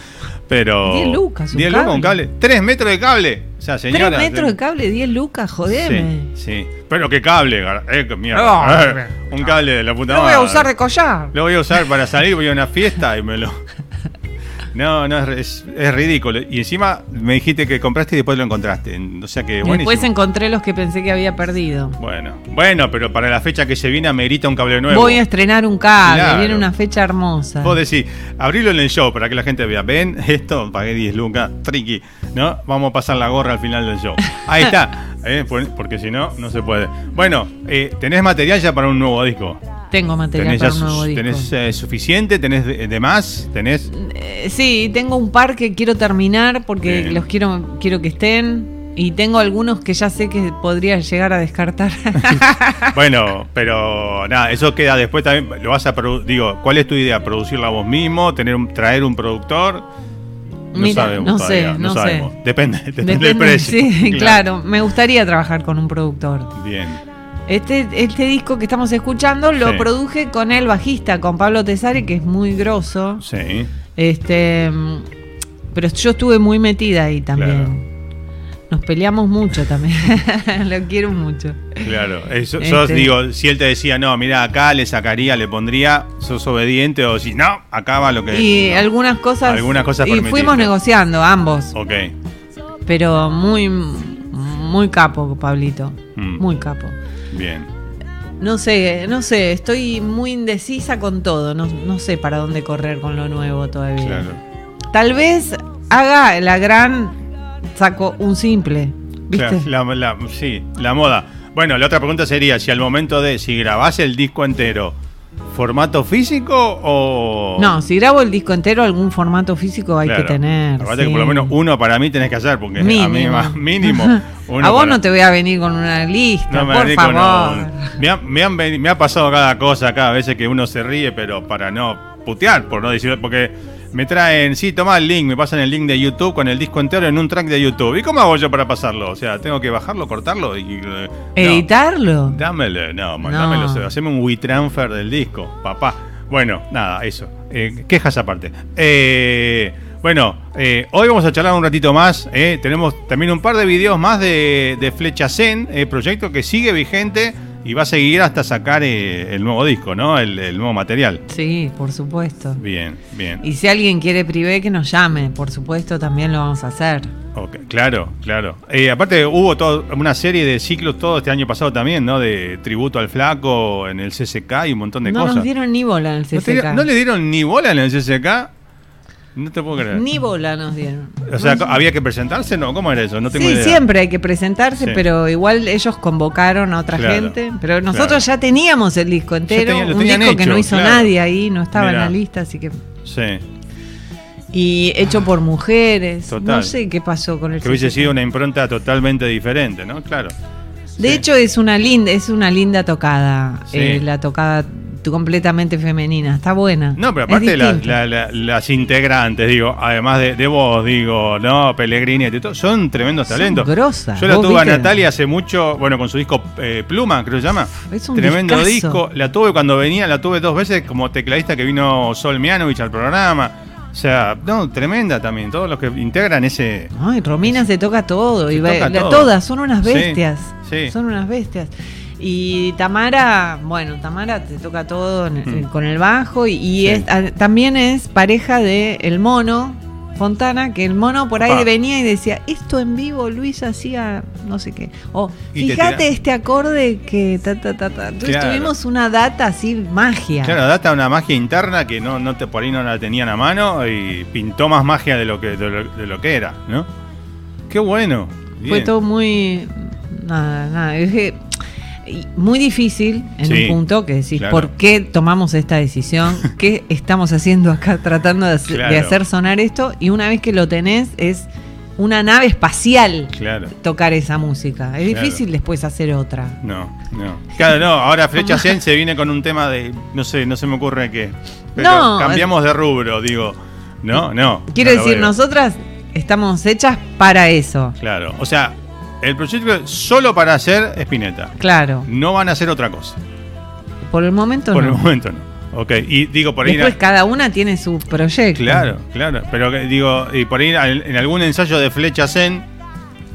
Speaker 1: Pero.
Speaker 2: 10 lucas, un
Speaker 1: 10 lucas un
Speaker 2: cable.
Speaker 1: cable. 3 metros de cable. O sea, señora.
Speaker 2: Tres metros de cable, 10 lucas, jodeme.
Speaker 1: Sí, sí. Pero qué cable, eh, que mierda.
Speaker 2: No,
Speaker 1: Eh, un cable de la puta
Speaker 2: Lo voy a
Speaker 1: madre.
Speaker 2: usar de collar.
Speaker 1: Lo voy a usar para salir, voy a una fiesta y me lo. [LAUGHS] No, no, es, es- ridículo. Y encima me dijiste que compraste y después lo encontraste. O sea que buenísimo.
Speaker 2: después encontré los que pensé que había perdido.
Speaker 1: Bueno, bueno, pero para la fecha que se viene amerita un cable nuevo.
Speaker 2: Voy a estrenar un cable,
Speaker 1: Claro.
Speaker 2: viene una fecha hermosa.
Speaker 1: Vos decís, abrilo en el show para que la gente vea. Ven, [LAUGHS] esto, pagué 10 lucas, triqui, ¿no? Vamos a pasar la gorra al final del show. Ahí está, [LAUGHS] ¿eh? Por- porque si no, no se puede. Bueno, eh, ¿tenés material ya para un nuevo disco?
Speaker 2: Tengo material
Speaker 1: ¿Tenés,
Speaker 2: para un nuevo disco.
Speaker 1: tenés eh, suficiente? ¿Tenés de, de más? ¿Tenés?
Speaker 2: Eh, sí, tengo un par que quiero terminar porque
Speaker 1: Bien.
Speaker 2: los quiero, quiero que estén. Y tengo algunos que ya sé que podría llegar a descartar. [LAUGHS]
Speaker 1: Bueno, pero nada, eso queda después también. Lo vas a digo, ¿cuál es tu idea? ¿Producirla vos mismo? ¿Tener un, traer un productor? No
Speaker 2: Mira,
Speaker 1: sabemos
Speaker 2: no
Speaker 1: todavía,
Speaker 2: sé, no sé.
Speaker 1: sabemos. Depende, depende, [LAUGHS]
Speaker 2: Depende,
Speaker 1: del precio.
Speaker 2: sí, [LAUGHS] claro. Me gustaría trabajar con un productor.
Speaker 1: Bien.
Speaker 2: Este, este disco que estamos escuchando lo
Speaker 1: Sí.
Speaker 2: produje con el bajista, con Pablo Tesari, que es muy grosso.
Speaker 1: Sí.
Speaker 2: Este, pero yo estuve muy metida ahí también.
Speaker 1: Claro.
Speaker 2: Nos peleamos mucho también. [LAUGHS] lo quiero mucho.
Speaker 1: Claro, eso, sos,
Speaker 2: Este-
Speaker 1: digo, si él te decía, no, mira, acá le sacaría, le pondría, sos obediente, o si no, acá va lo que.
Speaker 2: Y
Speaker 1: no.
Speaker 2: algunas cosas.
Speaker 1: Algunas cosas
Speaker 2: Y
Speaker 1: permitiste.
Speaker 2: fuimos negociando ambos.
Speaker 1: Ok.
Speaker 2: Pero muy, muy capo, Pablito.
Speaker 1: Mm.
Speaker 2: Muy capo.
Speaker 1: Bien.
Speaker 2: No sé, no sé, estoy muy indecisa con todo. No, no sé para dónde correr con lo nuevo todavía.
Speaker 1: Claro.
Speaker 2: Tal vez haga la gran. Saco un simple. ¿Viste?
Speaker 1: Claro, la- la- sí, la moda. Bueno, la otra pregunta sería: si al momento de, si grabás el disco entero, ¿formato físico o.?
Speaker 2: No, si grabo el disco entero, algún formato físico hay
Speaker 1: Claro.
Speaker 2: que tener.
Speaker 1: Aparte que por lo menos uno para mí tenés que hacer, porque a mí
Speaker 2: Mínimo.
Speaker 1: más- [LAUGHS] mínimo. uno
Speaker 2: a vos
Speaker 1: para-
Speaker 2: no te voy a venir con una lista,
Speaker 1: No me
Speaker 2: por
Speaker 1: no.
Speaker 2: favor.
Speaker 1: Me, ha, me han me ha pasado cada cosa acá, a veces que uno se ríe, pero para no putear, por no decir, porque me traen, sí, toma el link, me pasan el link de YouTube con el disco entero en un track de YouTube. ¿Y cómo hago yo para pasarlo? O sea, tengo que bajarlo, cortarlo y... eh, no.
Speaker 2: ¿Editarlo?
Speaker 1: Dámelo, no, mandámelo,
Speaker 2: No.
Speaker 1: haceme un WeTransfer del disco, papá. Bueno, nada, eso. Eh, quejas aparte. Eh, bueno, eh, hoy vamos a charlar un ratito más. Tenemos también un par de videos más de, de Flecha Zen, proyecto que sigue vigente y va a seguir hasta sacar eh, el nuevo disco, ¿no? El, el nuevo material.
Speaker 2: Sí, por supuesto.
Speaker 1: Bien, bien.
Speaker 2: Y si alguien quiere privé, que nos llame. Por supuesto, también lo vamos a hacer.
Speaker 1: Ok, claro, claro. Eh, aparte hubo todo, una serie de ciclos todo este año pasado también, ¿no? De tributo al flaco en el CCK y un montón de
Speaker 2: no
Speaker 1: cosas.
Speaker 2: nos dieron ni bola en el
Speaker 1: ¿No, te-
Speaker 2: CCK.
Speaker 1: no le dieron ni bola en el CCK? No te puedo creer.
Speaker 2: Ni bola nos dieron.
Speaker 1: O sea. ¿había que presentarse? No, ¿cómo era eso? No tengo
Speaker 2: Sí,
Speaker 1: idea.
Speaker 2: siempre hay que presentarse,
Speaker 1: Sí.
Speaker 2: pero igual ellos convocaron a otra
Speaker 1: Claro,
Speaker 2: gente. Pero nosotros
Speaker 1: claro.
Speaker 2: ya teníamos el disco entero,
Speaker 1: tenía-
Speaker 2: un disco que no hizo
Speaker 1: claro.
Speaker 2: nadie ahí, no estaba
Speaker 1: Mirá.
Speaker 2: en la lista, así que
Speaker 1: Sí.
Speaker 2: y hecho por mujeres.
Speaker 1: Total.
Speaker 2: No sé qué pasó con el
Speaker 1: Que hubiese sido una impronta totalmente diferente, ¿no? Claro.
Speaker 2: De
Speaker 1: Sí.
Speaker 2: hecho es una linda, es una linda tocada,
Speaker 1: Sí.
Speaker 2: eh, la tocada completamente femenina, está buena.
Speaker 1: No, pero aparte la- la- la- las integrantes, digo, además de, de vos, digo, ¿no? Pellegrini, todo, son tremendos
Speaker 2: Son
Speaker 1: talentos.
Speaker 2: grosas,
Speaker 1: Yo la tuve a. Natalia hace mucho, bueno, con su disco eh, Pluma, creo que se llama.
Speaker 2: Es un
Speaker 1: Tremendo
Speaker 2: discazo.
Speaker 1: disco. La tuve cuando venía, la tuve dos veces como tecladista que vino Sol Mianovich al programa. O sea, no, tremenda también. Todos los que integran ese.
Speaker 2: Ay, Romina se toca todo.
Speaker 1: Se
Speaker 2: y
Speaker 1: toca todo.
Speaker 2: Todas, son unas
Speaker 1: Sí,
Speaker 2: bestias.
Speaker 1: sí.
Speaker 2: Son unas bestias. Y Tamara, bueno, Tamara te toca todo
Speaker 1: Mm.
Speaker 2: con el bajo y, y
Speaker 1: Sí.
Speaker 2: es- a- también es pareja de El Mono Fontana, que el mono por ahí
Speaker 1: Opa.
Speaker 2: venía y decía, esto en vivo Luis hacía no sé qué. O fíjate este acorde que ta ta ta ta. Entonces
Speaker 1: Claro.
Speaker 2: tuvimos una data así, magia.
Speaker 1: Claro, data una magia interna que no, no te, por ahí no la tenían a mano y pintó más magia de lo que, de lo, de lo que era, ¿no? Qué bueno.
Speaker 2: Fue todo muy. Nada, nada. es que- muy difícil en
Speaker 1: Sí,
Speaker 2: un punto que decís,
Speaker 1: claro.
Speaker 2: ¿por qué tomamos esta decisión? [LAUGHS] ¿Qué estamos haciendo acá tratando de, hacer- de
Speaker 1: Claro.
Speaker 2: hacer sonar esto? Y una vez que lo tenés, es una nave espacial
Speaker 1: Claro.
Speaker 2: tocar esa música. Es
Speaker 1: Claro.
Speaker 2: difícil después hacer otra.
Speaker 1: No, no. Claro, no. Ahora Flecha [LAUGHS] Zen se viene con un tema de. No sé, no se me ocurre qué. Pero
Speaker 2: No,
Speaker 1: cambiamos de rubro, digo. No, no.
Speaker 2: Quiero
Speaker 1: no
Speaker 2: decir, nosotras estamos hechas para eso.
Speaker 1: Claro. O sea, el proyecto es solo para hacer Spinetta.
Speaker 2: Claro.
Speaker 1: No van a hacer otra cosa.
Speaker 2: Por el momento
Speaker 1: Por
Speaker 2: no.
Speaker 1: el momento no. Ok. Y digo, por ahí.
Speaker 2: Después cada una tiene su proyecto.
Speaker 1: Claro, claro. Pero digo, y por ahí en algún ensayo de Flecha Zen,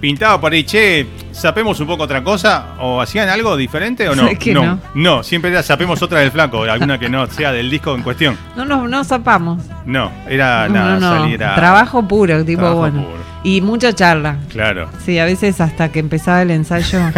Speaker 1: pintaba por ahí, che, sapemos un poco otra cosa, o hacían algo diferente o no. [LAUGHS]
Speaker 2: ¿Sabes que no?
Speaker 1: no, siempre era sapemos otra del flaco, alguna que no [LAUGHS] sea del disco en cuestión.
Speaker 2: No nos no zapamos.
Speaker 1: No, era
Speaker 2: No,
Speaker 1: nada,
Speaker 2: no, no.
Speaker 1: salir a.
Speaker 2: Trabajo puro, tipo
Speaker 1: Trabajo
Speaker 2: bueno.
Speaker 1: puro.
Speaker 2: Y mucha charla.
Speaker 1: Claro.
Speaker 2: Sí, a veces hasta que empezaba el ensayo. [LAUGHS]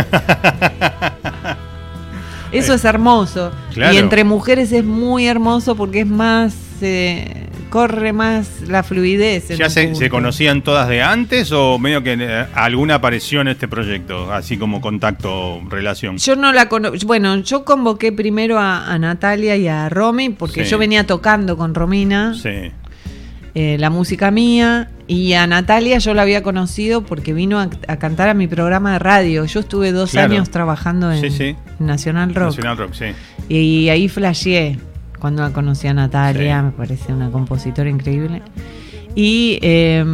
Speaker 2: Eso es hermoso.
Speaker 1: Claro.
Speaker 2: Y entre mujeres es muy hermoso porque es más. eh, corre más la fluidez.
Speaker 1: ¿Ya se, conocían todas de antes o medio que eh, alguna apareció en este proyecto, así como contacto, relación?
Speaker 2: Yo no la conozco. Bueno, yo convoqué primero a, a Natalia y a Romy porque
Speaker 1: Sí.
Speaker 2: yo venía tocando con Romina.
Speaker 1: Sí,
Speaker 2: eh, la música mía. Y a Natalia yo la había conocido porque vino a, a cantar a mi programa de radio. Yo estuve dos
Speaker 1: Claro.
Speaker 2: años trabajando en
Speaker 1: Sí, sí.
Speaker 2: Nacional Rock.
Speaker 1: Nacional Rock, sí.
Speaker 2: Y ahí flasheé cuando la conocí a Natalia. Me parece una compositora increíble. Y eh,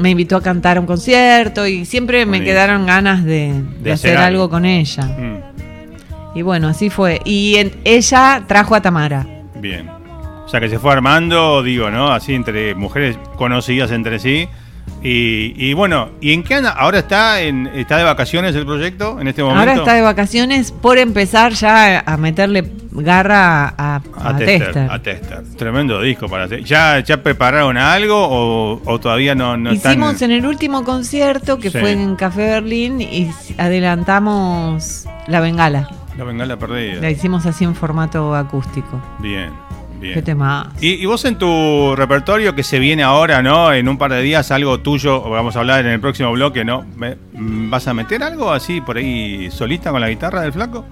Speaker 2: me invitó a cantar a un concierto y siempre me quedaron ganas de, de
Speaker 1: De
Speaker 2: hacer
Speaker 1: hacer
Speaker 2: algo
Speaker 1: algo.
Speaker 2: con ella.
Speaker 1: Mm,
Speaker 2: Y bueno, así fue. Y en- ella trajo a Tamara.
Speaker 1: bien. O sea que se fue armando, digo, ¿no? Así entre mujeres conocidas entre sí. Y, y bueno, ¿y en qué anda? ¿Ahora está en está de vacaciones el proyecto en este momento?
Speaker 2: Ahora está de vacaciones por empezar ya a meterle garra a, a,
Speaker 1: A tester,
Speaker 2: Tester.
Speaker 1: a tester. Tremendo disco para hacer. ¿Ya, ya prepararon algo o, o todavía no, no
Speaker 2: Hicimos
Speaker 1: están?
Speaker 2: en el último concierto que
Speaker 1: Sí.
Speaker 2: fue en Café Berlín y adelantamos La Bengala.
Speaker 1: La bengala perdida.
Speaker 2: La hicimos así en formato acústico.
Speaker 1: Bien,
Speaker 2: ¿Qué
Speaker 1: bien.
Speaker 2: tema?
Speaker 1: Y, y vos en tu repertorio que se viene ahora, ¿no? En un par de días, algo tuyo, vamos a hablar en el próximo bloque, ¿no? Mm, ¿Vas a meter algo así por ahí solista con la guitarra del flaco?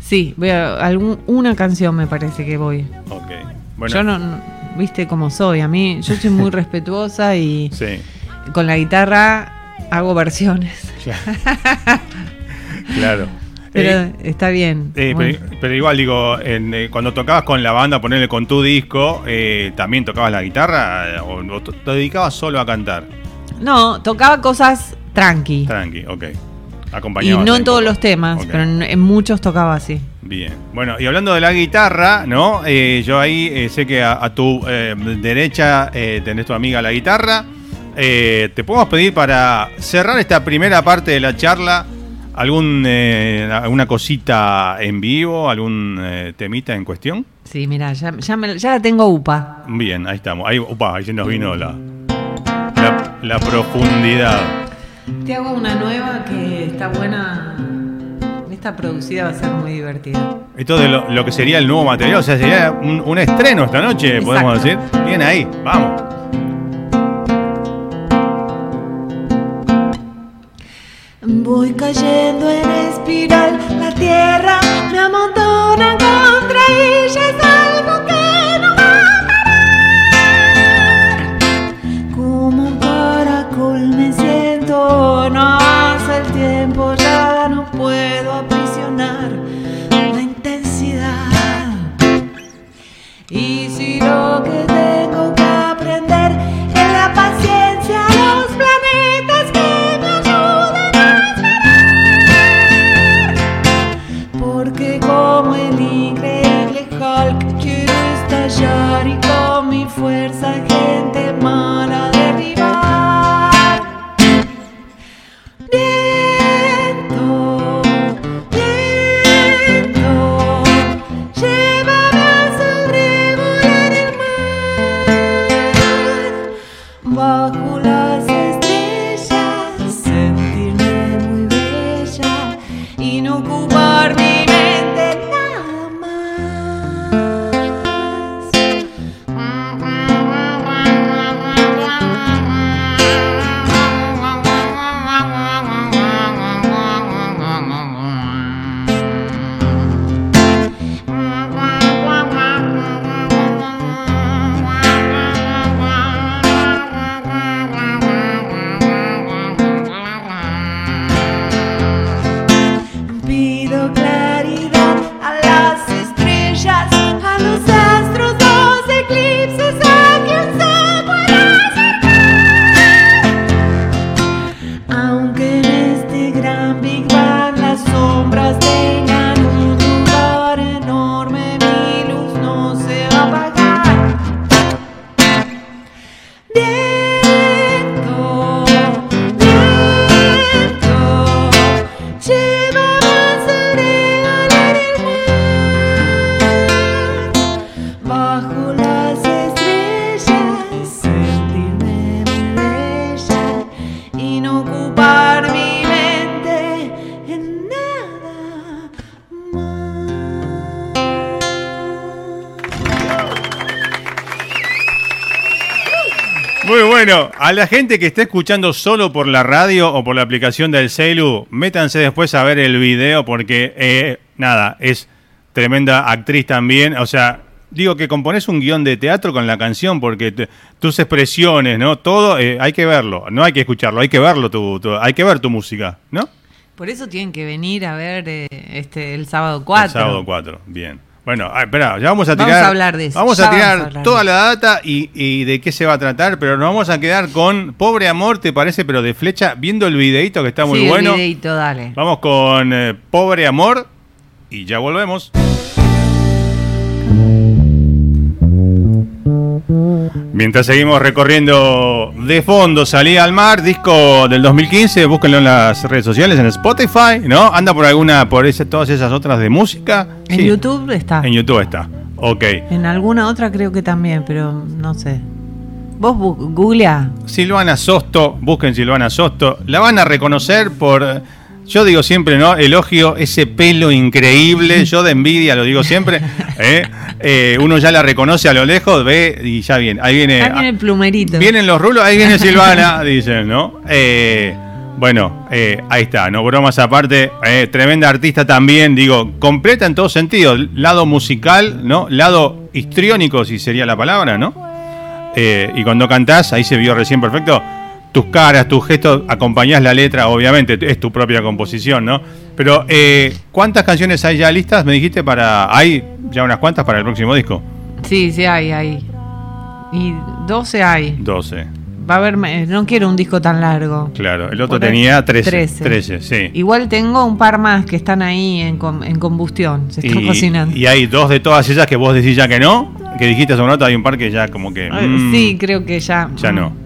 Speaker 2: Sí, voy a, algún, una canción me parece que voy.
Speaker 1: Ok. Bueno,
Speaker 2: Yo no, no- viste cómo soy. A mí, yo soy muy [LAUGHS] respetuosa y
Speaker 1: Sí.
Speaker 2: con la guitarra hago versiones. [LAUGHS]
Speaker 1: Claro.
Speaker 2: Pero
Speaker 1: Eh,
Speaker 2: está bien.
Speaker 1: Eh,
Speaker 2: Bueno.
Speaker 1: pero, pero igual digo, en, eh, cuando tocabas con la banda, ponerle con tu disco, eh, ¿también tocabas la guitarra eh, o, o te dedicabas solo a cantar?
Speaker 2: No, tocaba cosas tranqui.
Speaker 1: Tranqui, ok.
Speaker 2: Y
Speaker 1: Acompañabas
Speaker 2: no en todos
Speaker 1: poco.
Speaker 2: los temas, pero en, en muchos tocaba así.
Speaker 1: Bien. Bueno, y hablando de la guitarra, ¿no? Eh, yo ahí eh, sé que a, a tu eh, derecha tenés tu amiga la guitarra. Eh, te podemos pedir para cerrar esta primera parte de la charla algún eh, alguna cosita en vivo, algún eh, temita en cuestión.
Speaker 2: Sí, mira, ya, ya, me- ya la tengo upa.
Speaker 1: Bien, ahí estamos. Ahí, upa, ahí se nos vino la, la, la profundidad.
Speaker 2: Te hago una nueva que está buena. Esta producida va a ser muy divertida.
Speaker 1: Esto de lo, lo que sería el nuevo material, o sea, sería un, un estreno esta noche, podemos decir. Bien ahí, vamos.
Speaker 3: Cayendo en espiral, A la
Speaker 1: gente que esté escuchando solo por la radio o por la aplicación del celu, métanse después a ver el video porque, eh, nada, es tremenda actriz también. O sea, digo que compones un guion de teatro con la canción porque te- tus expresiones, ¿no? Todo, eh, hay que verlo. No hay que escucharlo, hay que verlo, tu, tu- hay que ver tu música, ¿no?
Speaker 2: Por eso tienen que venir a ver eh, este el sábado 4.
Speaker 1: El sábado 4, bien. Bueno, ah, espera, ya vamos a
Speaker 2: Vamos
Speaker 1: tirar.
Speaker 2: a hablar de eso,
Speaker 1: Vamos a tirar
Speaker 2: vamos a
Speaker 1: toda la data y, y de qué se va a tratar, pero nos vamos a quedar con Pobre Amor, ¿te parece? Pero de flecha, viendo el videito que está muy
Speaker 2: sí,
Speaker 1: bueno.
Speaker 2: El videito, dale.
Speaker 1: Vamos con eh, Pobre Amor y ya volvemos. Mientras seguimos recorriendo de fondo, Salí al Mar, disco del 2015, búsquenlo en las redes sociales, en Spotify, ¿no? Anda por alguna, por ese, todas esas otras de música.
Speaker 2: En
Speaker 1: Sí,
Speaker 2: YouTube está.
Speaker 1: En YouTube está, ok.
Speaker 2: En alguna otra creo que también, pero no sé. Vos googlea.
Speaker 1: Silvana Sosto, busquen Silvana Sosto, la van a reconocer por, yo digo siempre, ¿no? Elogio ese pelo increíble, yo de envidia lo digo siempre, [LAUGHS] ¿eh? Eh, uno ya la reconoce a lo lejos, ve y ya viene, ahí viene,
Speaker 2: Ahí viene el plumerito.
Speaker 1: vienen los rulos, ahí viene Silvana, [LAUGHS] dicen, ¿no? Eh, bueno, eh, ahí está, no bromas aparte, eh, tremenda artista también, digo, completa en todos sentidos, lado musical, ¿no? Lado histriónico, si sería la palabra, ¿no? Eh, y cuando cantás, ahí se vio recién perfecto, tus caras, tus gestos, acompañás la letra, obviamente, es tu propia composición, ¿no? Pero, eh, ¿cuántas canciones hay ya listas? Me dijiste para. ¿Hay ya unas cuantas para el próximo disco?
Speaker 2: Sí, sí hay, hay. Y 12 hay.
Speaker 1: 12,
Speaker 2: Va a haber, no quiero un disco tan largo.
Speaker 1: claro. El otro tenía 13.
Speaker 2: 13.
Speaker 1: 13, sí.
Speaker 2: Igual tengo un par más que están ahí en, com- en combustión, se están
Speaker 1: Y,
Speaker 2: cocinando.
Speaker 1: y hay dos de todas ellas que vos decís ya que no, que dijiste hace un rato, hay un par que ya como que.
Speaker 2: Ay,
Speaker 1: mm,
Speaker 2: sí, creo que ya.
Speaker 1: Ya
Speaker 2: mm,
Speaker 1: no.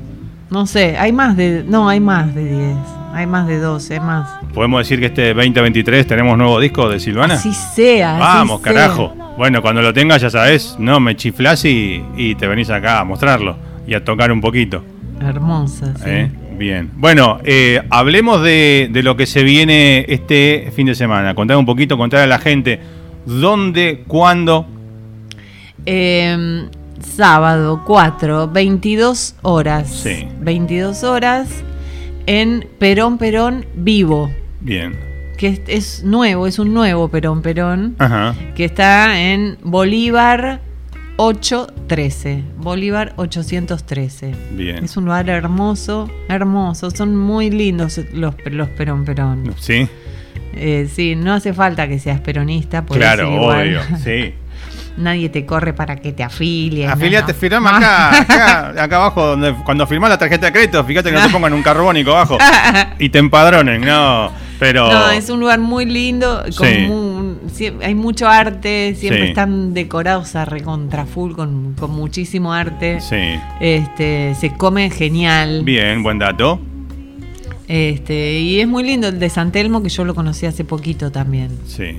Speaker 2: No sé, hay más de. No, hay más de 10. Hay más de 12, hay más.
Speaker 1: Podemos decir que este 2023 tenemos nuevo disco de Silvana.
Speaker 2: Así sea. así
Speaker 1: Vamos,
Speaker 2: sea.
Speaker 1: carajo. Bueno, cuando lo tengas, ya sabes, no me chiflás y, y te venís acá a mostrarlo y a tocar un poquito.
Speaker 2: Hermosa, sí.
Speaker 1: ¿eh? Bien. Bueno, eh, hablemos de, de lo que se viene este fin de semana. Contar un poquito, contar a la gente dónde, cuándo.
Speaker 2: Eh, sábado 4, 22 horas.
Speaker 1: Sí.
Speaker 2: 22 horas en Perón Perón Vivo.
Speaker 1: Bien.
Speaker 2: Que es, es nuevo, es un nuevo Perón Perón.
Speaker 1: Ajá.
Speaker 2: Que está en Bolívar 813. Bolívar 813.
Speaker 1: Bien.
Speaker 2: Es un lugar hermoso, hermoso. Son muy lindos los, los Perón Perón.
Speaker 1: Sí,
Speaker 2: Eh, sí, no hace falta que seas peronista.
Speaker 1: claro, obvio. Sí. [LAUGHS]
Speaker 2: Nadie te corre para que te afilies.
Speaker 1: Afiliate,
Speaker 2: no.
Speaker 1: firma acá, [LAUGHS] acá, acá abajo, donde, cuando firmás la tarjeta de crédito, fíjate que no te pongan un carbónico abajo [LAUGHS] y te empadronen, no. Pero.
Speaker 2: No, es un lugar muy lindo. con
Speaker 1: Sí.
Speaker 2: hay mucho arte. Siempre
Speaker 1: Sí.
Speaker 2: están decorados a recontra full con, con muchísimo arte.
Speaker 1: Sí.
Speaker 2: Este, se come genial.
Speaker 1: Bien, buen dato.
Speaker 2: Este, y es muy lindo el de San Telmo, que yo lo conocí hace poquito también.
Speaker 1: Sí.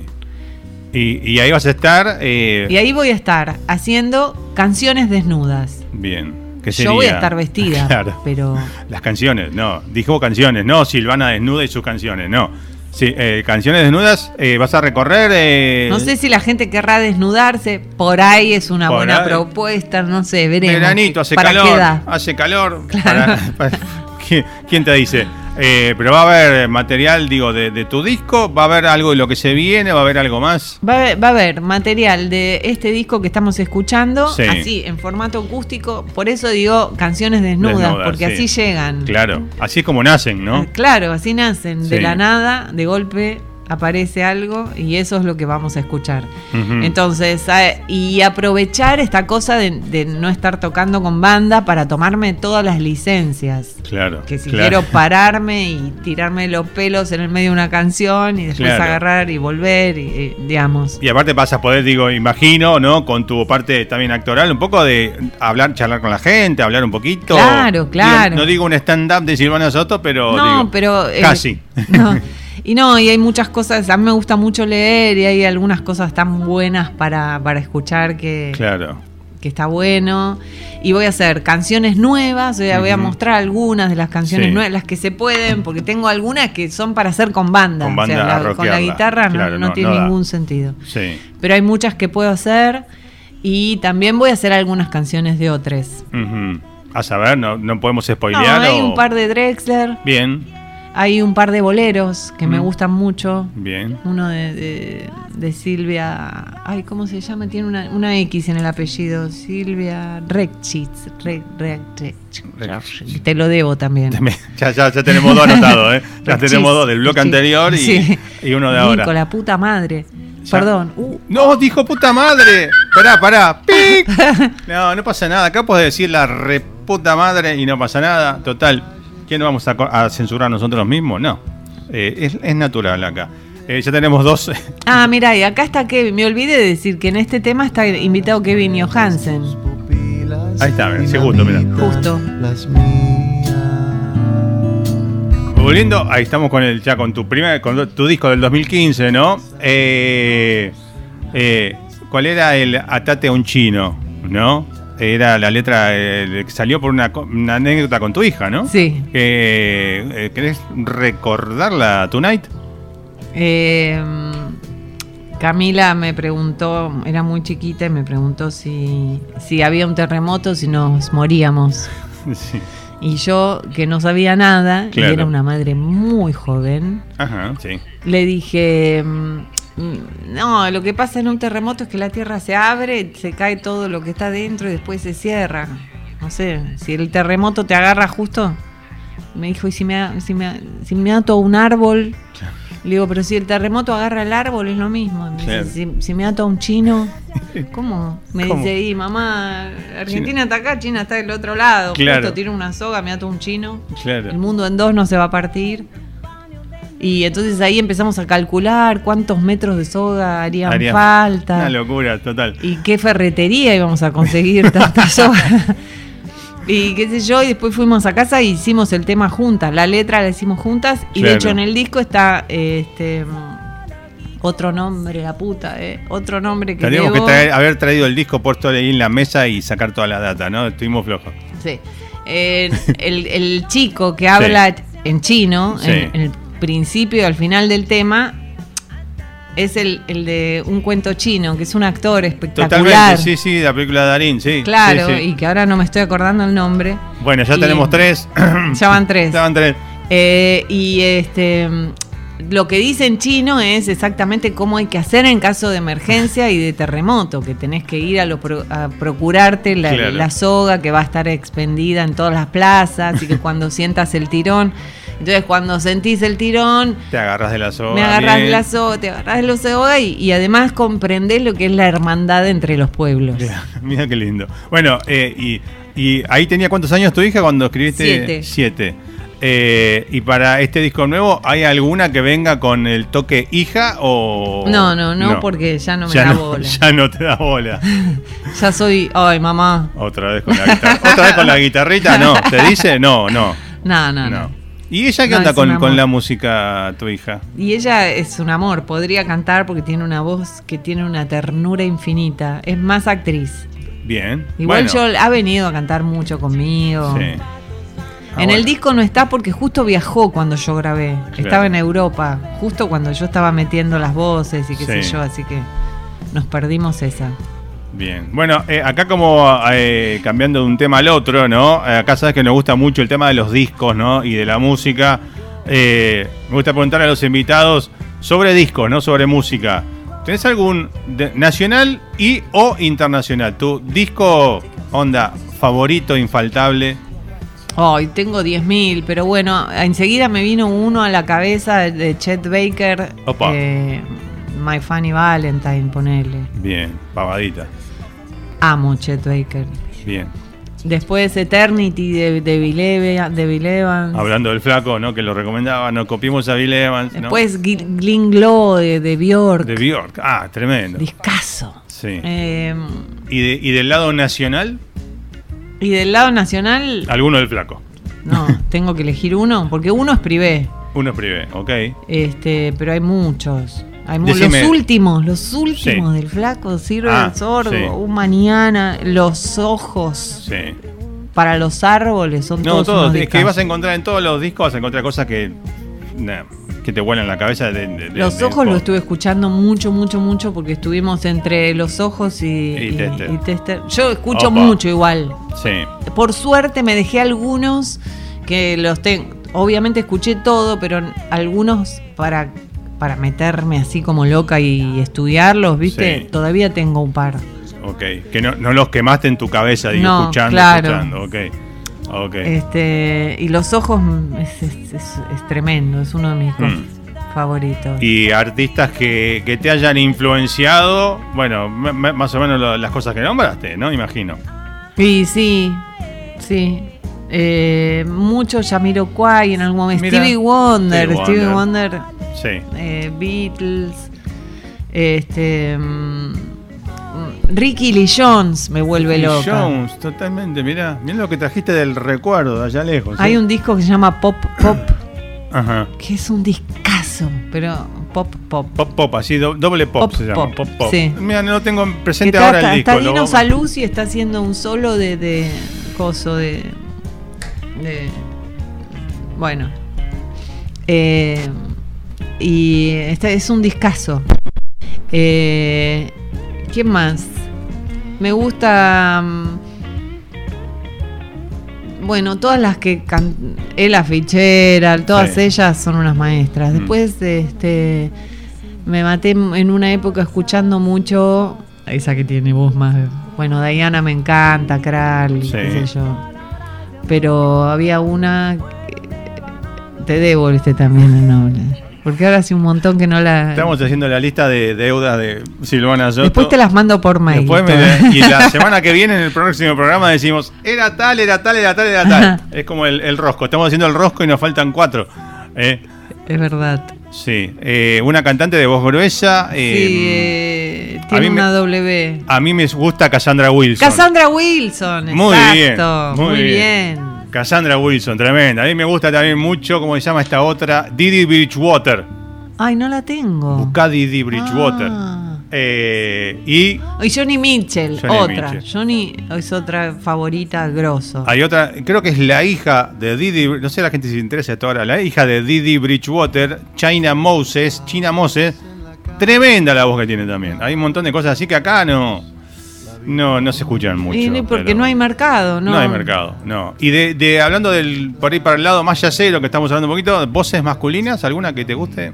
Speaker 1: Y, y ahí vas a estar. eh,
Speaker 2: Y ahí voy a estar haciendo canciones desnudas.
Speaker 1: Bien. ¿Qué
Speaker 2: Yo voy a estar vestida, [LAUGHS]
Speaker 1: Claro.
Speaker 2: pero
Speaker 1: Las canciones, no. Dijo canciones, no Silvana desnuda y sus canciones, no. Sí, eh, canciones desnudas, eh, vas a recorrer. eh,
Speaker 2: no sé si la gente querrá desnudarse. Por ahí es una
Speaker 1: Por
Speaker 2: buena
Speaker 1: ahí.
Speaker 2: propuesta, no sé, veremos.
Speaker 1: Veranito, hace
Speaker 2: ¿Para
Speaker 1: calor. Hace calor. para- para- ¿Quién, quién te dice? Eh, pero va a haber material, digo, de, de tu disco, va a haber algo de lo que se viene, va a haber algo más.
Speaker 2: Va a, haber, va a haber material de este disco que estamos escuchando,
Speaker 1: Sí.
Speaker 2: así, en formato acústico. Por eso digo canciones desnudas,
Speaker 1: Desnudas,
Speaker 2: porque
Speaker 1: sí.
Speaker 2: así llegan.
Speaker 1: Claro, así es como nacen, ¿no?
Speaker 2: Claro, así nacen, de la nada, de golpe, aparece algo y eso es lo que vamos a escuchar. Entonces, a- y aprovechar esta cosa de, de no estar tocando con banda para tomarme todas las licencias.
Speaker 1: Claro.
Speaker 2: Que si
Speaker 1: claro.
Speaker 2: quiero pararme y tirarme los pelos en el medio de una canción y después
Speaker 1: Claro.
Speaker 2: agarrar y volver, y, y, digamos.
Speaker 1: Y aparte vas a poder, digo, imagino, ¿no? Con tu parte también actoral, un poco de hablar, charlar con la gente, hablar un poquito.
Speaker 2: Claro,
Speaker 1: Digo,
Speaker 2: claro.
Speaker 1: no digo un stand-up de Silvana Soto, pero.
Speaker 2: no,
Speaker 1: digo,
Speaker 2: pero... eh,
Speaker 1: Casi.
Speaker 2: no. [LAUGHS] Y no, y hay muchas cosas, a mí me gusta mucho leer y hay algunas cosas tan buenas para, para escuchar que,
Speaker 1: Claro.
Speaker 2: que está bueno. Y voy a hacer canciones nuevas, o sea, voy a mostrar algunas de las canciones
Speaker 1: Sí.
Speaker 2: nuevas, las que se pueden, porque tengo algunas que son para hacer con banda.
Speaker 1: Con
Speaker 2: o sea,
Speaker 1: banda,
Speaker 2: la- con la guitarra no,
Speaker 1: Claro,
Speaker 2: no
Speaker 1: no,
Speaker 2: tiene
Speaker 1: no da.
Speaker 2: ningún sentido.
Speaker 1: Sí.
Speaker 2: Pero hay muchas que puedo hacer y también voy a hacer algunas canciones de otras.
Speaker 1: Ujú. A saber, no, no podemos
Speaker 2: No,
Speaker 1: spoilear.
Speaker 2: hay
Speaker 1: o-
Speaker 2: un par de Drexler,
Speaker 1: Bien,
Speaker 2: hay un par de boleros que me
Speaker 1: Mm.
Speaker 2: gustan mucho.
Speaker 1: bien.
Speaker 2: Uno de, de- de Silvia. Ay, ¿cómo se llama? Tiene una, una X en el apellido. Silvia Rekchitz. Re- Rekchitz. Te lo debo también.
Speaker 1: Ya, ya, ya tenemos dos anotados, ¿eh? Ya tenemos dos del bloque anterior y,
Speaker 2: Sí.
Speaker 1: y uno de ahora.
Speaker 2: Nico, la puta madre.
Speaker 1: Ya.
Speaker 2: Perdón. Uh,
Speaker 1: No, dijo puta madre. Pará, pará. ¡Pic! [LAUGHS] No, no pasa nada. Acá puedes decir la reputa madre y no pasa nada. Total, ¿quién vamos a, a censurar nosotros mismos? No. Eh, es, es natural acá. Eh, ya tenemos dos. [LAUGHS]
Speaker 2: Ah, mira, y acá está Kevin. Me olvidé de decir que en este tema está invitado Kevin Johansen.
Speaker 1: Ahí está, mira, segundo, mira.
Speaker 2: Justo.
Speaker 4: Las mías.
Speaker 1: Volviendo, ahí estamos con el ya con tu primer, con tu disco del 2015, ¿no? Eh, eh, ¿Cuál era el Atate a un chino, no? Era la letra eh, que salió por una, anécdota con tu hija, ¿no?
Speaker 2: Sí.
Speaker 1: Eh, ¿Querés recordarla tonight?
Speaker 2: Eh, Camila me preguntó, era muy chiquita y me preguntó si, si había un terremoto, si nos moríamos. [LAUGHS]
Speaker 1: Sí.
Speaker 2: Y yo, que no sabía nada,
Speaker 1: Claro.
Speaker 2: y era una madre muy joven,
Speaker 1: Ajá, sí.
Speaker 2: le dije, mm, no, lo que pasa en un terremoto es que la tierra se abre, se cae todo lo que está dentro y después se cierra. No sé, si el terremoto te agarra justo, me dijo, ¿y si me, si me, si me ato a un árbol? Le digo, pero si el terremoto agarra el árbol es lo mismo. Me dice, si, si me ato a un chino, ¿cómo? Me
Speaker 1: ¿Cómo?
Speaker 2: dice, y mamá, Argentina está acá, China está del otro lado.
Speaker 1: Claro.
Speaker 2: Justo tiro una soga, me ato a un chino.
Speaker 1: Claro.
Speaker 2: El mundo en dos no se va a partir. Y entonces ahí empezamos a calcular cuántos metros de soga harían
Speaker 1: Haría-
Speaker 2: falta.
Speaker 1: Una locura, total.
Speaker 2: Y qué ferretería íbamos a conseguir tanta [LAUGHS] soga. y qué sé yo, y después fuimos a casa e hicimos el tema juntas. La letra la hicimos juntas. Y de hecho en el disco está este otro nombre, la puta, eh, otro nombre que
Speaker 1: Tendríamos que traer- haber traído el disco puesto ahí en la mesa y sacar toda la data, ¿no? Estuvimos flojos.
Speaker 2: Sí. Eh, el, el chico que habla en chino,
Speaker 1: Sí.
Speaker 2: en, en el principio y al final del tema, es el, el de un cuento chino, que es un actor espectacular.
Speaker 1: Totalmente, sí, sí, la película de Darín, sí.
Speaker 2: Claro,
Speaker 1: sí, sí.
Speaker 2: y que ahora no me estoy acordando el nombre.
Speaker 1: Bueno, ya
Speaker 2: y-
Speaker 1: tenemos tres. [CLEARS THROAT]
Speaker 2: Ya van tres.
Speaker 1: Ya van tres.
Speaker 2: Eh, y este lo que dice en chino es exactamente cómo hay que hacer en caso de emergencia y de terremoto, que tenés que ir a, lo pro- a procurarte la,
Speaker 1: Claro.
Speaker 2: la soga que va a estar expendida en todas las plazas y que cuando sientas el tirón, entonces cuando sentís el tirón,
Speaker 1: Te agarras de la soga.
Speaker 2: me agarras de la soga, te agarras de la soga y, y además comprendés lo que es la hermandad entre los pueblos.
Speaker 1: Mira, [LAUGHS] mira qué lindo. Bueno, eh, y, y ahí tenía cuántos años tu hija cuando escribiste?
Speaker 2: Siete.
Speaker 1: Siete. Eh, y para este disco nuevo, ¿hay alguna que venga con el toque hija o.?
Speaker 2: No, no, no, porque ya no me
Speaker 1: Ya
Speaker 2: da
Speaker 1: no-
Speaker 2: bola. [LAUGHS]
Speaker 1: Ya no te da bola. [LAUGHS]
Speaker 2: Ya soy, ay mamá,
Speaker 1: Otra vez con la guitarra. ¿Otra vez con la guitarrita? No. ¿Te dice? No, no.
Speaker 2: no, no, no.
Speaker 1: no. ¿Y ella qué
Speaker 2: No,
Speaker 1: onda con, con la música, tu hija?
Speaker 2: Y ella es un amor, podría cantar porque tiene una voz que tiene una ternura infinita. Es más actriz.
Speaker 1: Bien.
Speaker 2: Igual
Speaker 1: Bueno,
Speaker 2: yo ha venido a cantar mucho conmigo.
Speaker 1: Sí. Ah,
Speaker 2: en
Speaker 1: bueno.
Speaker 2: el disco no está porque justo viajó cuando yo grabé. Estaba en Europa, justo cuando yo estaba metiendo las voces y qué sé yo, así que nos perdimos esa.
Speaker 1: Bien. Bueno, eh, acá como eh, cambiando de un tema al otro, ¿no? Eh, acá sabes que nos gusta mucho el tema de los discos, ¿no? Y de la música. Eh, me gusta preguntar a los invitados sobre discos, no sobre música. ¿Tenés algún de- nacional y o internacional? ¿Tu disco, onda, favorito, infaltable?
Speaker 2: Ay, tengo 10.000, pero bueno, enseguida me vino uno a la cabeza de Chet Baker.
Speaker 1: Opa.
Speaker 2: eh, My Funny Valentine, ponele.
Speaker 1: Bien, pavadita.
Speaker 2: Amo Chet Baker.
Speaker 1: Bien.
Speaker 2: Después Eternity de, de, Bill, Eva- de Bill Evans.
Speaker 1: Hablando del flaco, ¿no? Que lo recomendaba, no copiemos a Bill Evans, ¿no?
Speaker 2: Después Gl- Glenn Glow de, de Bjork.
Speaker 1: De Bjork. Ah, tremendo.
Speaker 2: Discaso.
Speaker 1: Sí.
Speaker 2: Eh,
Speaker 1: ¿Y, de- y del lado nacional?
Speaker 2: y del lado nacional,
Speaker 1: Alguno del flaco.
Speaker 2: no, [LAUGHS] tengo que elegir uno, porque uno es privé.
Speaker 1: Uno es privé, ok.
Speaker 2: Este, pero hay muchos.
Speaker 1: Decime.
Speaker 2: los últimos, los últimos
Speaker 1: Sí.
Speaker 2: del flaco, sirve
Speaker 1: Ah,
Speaker 2: el sordo,
Speaker 1: sí.
Speaker 2: un mañana, los ojos
Speaker 1: Sí.
Speaker 2: para los árboles son
Speaker 1: No,
Speaker 2: todos.
Speaker 1: todo.
Speaker 2: unos
Speaker 1: Es que vas a encontrar en todos los discos, vas a encontrar cosas que. nah, que te vuelan la cabeza. De,
Speaker 2: Los
Speaker 1: de-
Speaker 2: ojos lo estuve escuchando mucho, mucho, mucho porque estuvimos entre los ojos y,
Speaker 1: Y
Speaker 2: y-
Speaker 1: Tester.
Speaker 2: y Tester. Yo escucho
Speaker 1: Opa.
Speaker 2: mucho igual.
Speaker 1: Sí.
Speaker 2: Por suerte me dejé algunos que los tengo. Obviamente escuché todo, pero algunos para, para meterme así como loca y estudiarlos, ¿viste?
Speaker 1: Sí.
Speaker 2: Todavía tengo un par.
Speaker 1: Ok. Que no, no los quemaste en tu cabeza, digo,
Speaker 2: No,
Speaker 1: escuchando,
Speaker 2: claro.
Speaker 1: escuchando. Ok. Ok.
Speaker 2: Este, y los ojos es, es- es- es tremendo, es uno de mis
Speaker 1: Mm.
Speaker 2: favoritos.
Speaker 1: Y artistas que, que te hayan influenciado, bueno, más o menos lo- las cosas que nombraste, ¿no? Imagino.
Speaker 2: Y sí, sí. Eh, mucho Jamiroquai en algún momento.
Speaker 1: Mira,
Speaker 2: Stevie Wonder,
Speaker 1: Stevie
Speaker 2: Stevie
Speaker 1: Wonder. Sí.
Speaker 2: eh, Beatles, este, mm, Ricky Lee Jones me vuelve
Speaker 1: Y
Speaker 2: loca.
Speaker 1: Jones, totalmente. Mirá, mirá lo que trajiste del recuerdo de allá lejos.
Speaker 2: Hay
Speaker 1: ¿eh?
Speaker 2: un disco que se llama Pop Pop, [COUGHS]
Speaker 1: Ajá.
Speaker 2: que es un discazo, pero pop pop.
Speaker 1: Pop Pop, así, do- doble pop,
Speaker 2: Pop,
Speaker 1: se llama.
Speaker 2: pop,
Speaker 1: Pop Pop.
Speaker 2: sí.
Speaker 1: Mira, no lo tengo presente
Speaker 2: está,
Speaker 1: ahora el
Speaker 2: está-
Speaker 1: disco.
Speaker 2: está Dino Saluz y está haciendo un solo de, de coso de, de- bueno Eh, y este es un discazo eh, ¿quién más? me gusta mm, bueno, todas las que can Ella Fitzgerald, todas
Speaker 1: Sí.
Speaker 2: ellas son unas maestras.
Speaker 1: Mm.
Speaker 2: Después, este, me maté en una época escuchando mucho esa que tiene voz más. Bueno, Diana me encanta, Kral,
Speaker 1: Sí.
Speaker 2: qué sé yo. Pero había una te debo este también el nombre, porque ahora hace un montón que no la.
Speaker 1: Estamos haciendo la lista de deudas de Silvana Soto.
Speaker 2: Después te las mando por mail.
Speaker 1: Me- y la [LAUGHS] semana que viene en el próximo programa decimos, era tal, era tal, era tal, era tal. Es como el, el rosco. Estamos haciendo el rosco y nos faltan cuatro. Eh,
Speaker 2: Es verdad.
Speaker 1: sí. Eh, una cantante de voz gruesa. eh,
Speaker 2: sí, eh, tiene
Speaker 1: me-
Speaker 2: una W.
Speaker 1: A mí me gusta Cassandra Wilson.
Speaker 2: Cassandra Wilson,
Speaker 1: Muy
Speaker 2: exacto.
Speaker 1: bien, muy
Speaker 2: Muy,
Speaker 1: bien.
Speaker 2: bien.
Speaker 1: Cassandra Wilson, tremenda. A mí me gusta también mucho, ¿cómo se llama esta otra? Didi Bridgewater.
Speaker 2: Ay, no la tengo.
Speaker 1: Buscá Didi Bridgewater.
Speaker 2: Ah.
Speaker 1: Eh, y
Speaker 2: Y Johnny Mitchell,
Speaker 1: Johnny
Speaker 2: otra.
Speaker 1: Mitchell.
Speaker 2: Johnny es otra favorita grosso.
Speaker 1: hay otra, creo que es la hija de Didi, no sé la gente si se interesa esto ahora, la hija de Didi Bridgewater, China Moses, China Moses. Tremenda la voz que tiene también. Hay un montón de cosas así que acá no, no, no se escuchan mucho.
Speaker 2: Y porque no hay mercado, ¿no?
Speaker 1: No hay mercado, no. Y de, de- hablando del por ahí para el lado más yacero que estamos hablando un poquito, voces masculinas, ¿alguna que te guste?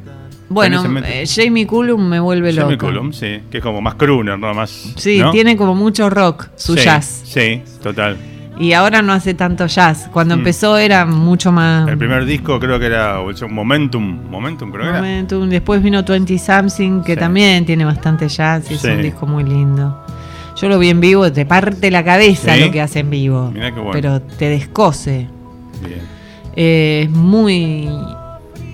Speaker 2: Bueno, eh, Jamie Cullum me vuelve
Speaker 1: Jamie
Speaker 2: loca.
Speaker 1: Cullum, sí, que es como más crooner, ¿no? Más,
Speaker 2: Sí,
Speaker 1: ¿no?
Speaker 2: tiene como mucho rock, su
Speaker 1: Sí,
Speaker 2: jazz.
Speaker 1: Sí, total.
Speaker 2: Y ahora no hace tanto jazz. Cuando
Speaker 1: Mm.
Speaker 2: empezó era mucho más.
Speaker 1: El primer disco creo que era Momentum, Momentum creo que era.
Speaker 2: Momentum. Después vino 20 Something, que
Speaker 1: Sí.
Speaker 2: también tiene bastante jazz y es un disco muy lindo. Yo lo vi en vivo, te parte la cabeza
Speaker 1: ¿Sí?
Speaker 2: lo que hace en vivo.
Speaker 1: Mirá qué bueno.
Speaker 2: Pero te descose.
Speaker 1: Bien.
Speaker 2: Eh, es muy.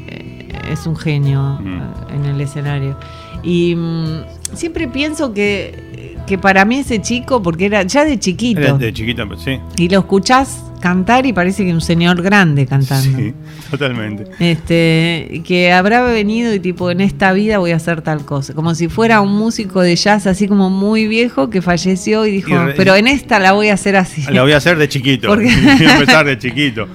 Speaker 2: eh, es un genio
Speaker 1: Mm.
Speaker 2: eh, en el escenario. Y mm, siempre pienso que, que para mí ese chico, porque era ya de chiquito,
Speaker 1: Era de chiquita, pues, sí.
Speaker 2: y lo escuchás cantar y parece que un señor grande cantando.
Speaker 1: Sí, totalmente.
Speaker 2: Este, que habrá venido y tipo, en esta vida voy a hacer tal cosa. Como si fuera un músico de jazz así como muy viejo que falleció y dijo,
Speaker 1: Y re-
Speaker 2: pero en esta la voy a hacer así.
Speaker 1: La voy a hacer de chiquito.
Speaker 2: Porque- [LAUGHS]
Speaker 1: Voy a empezar de chiquito.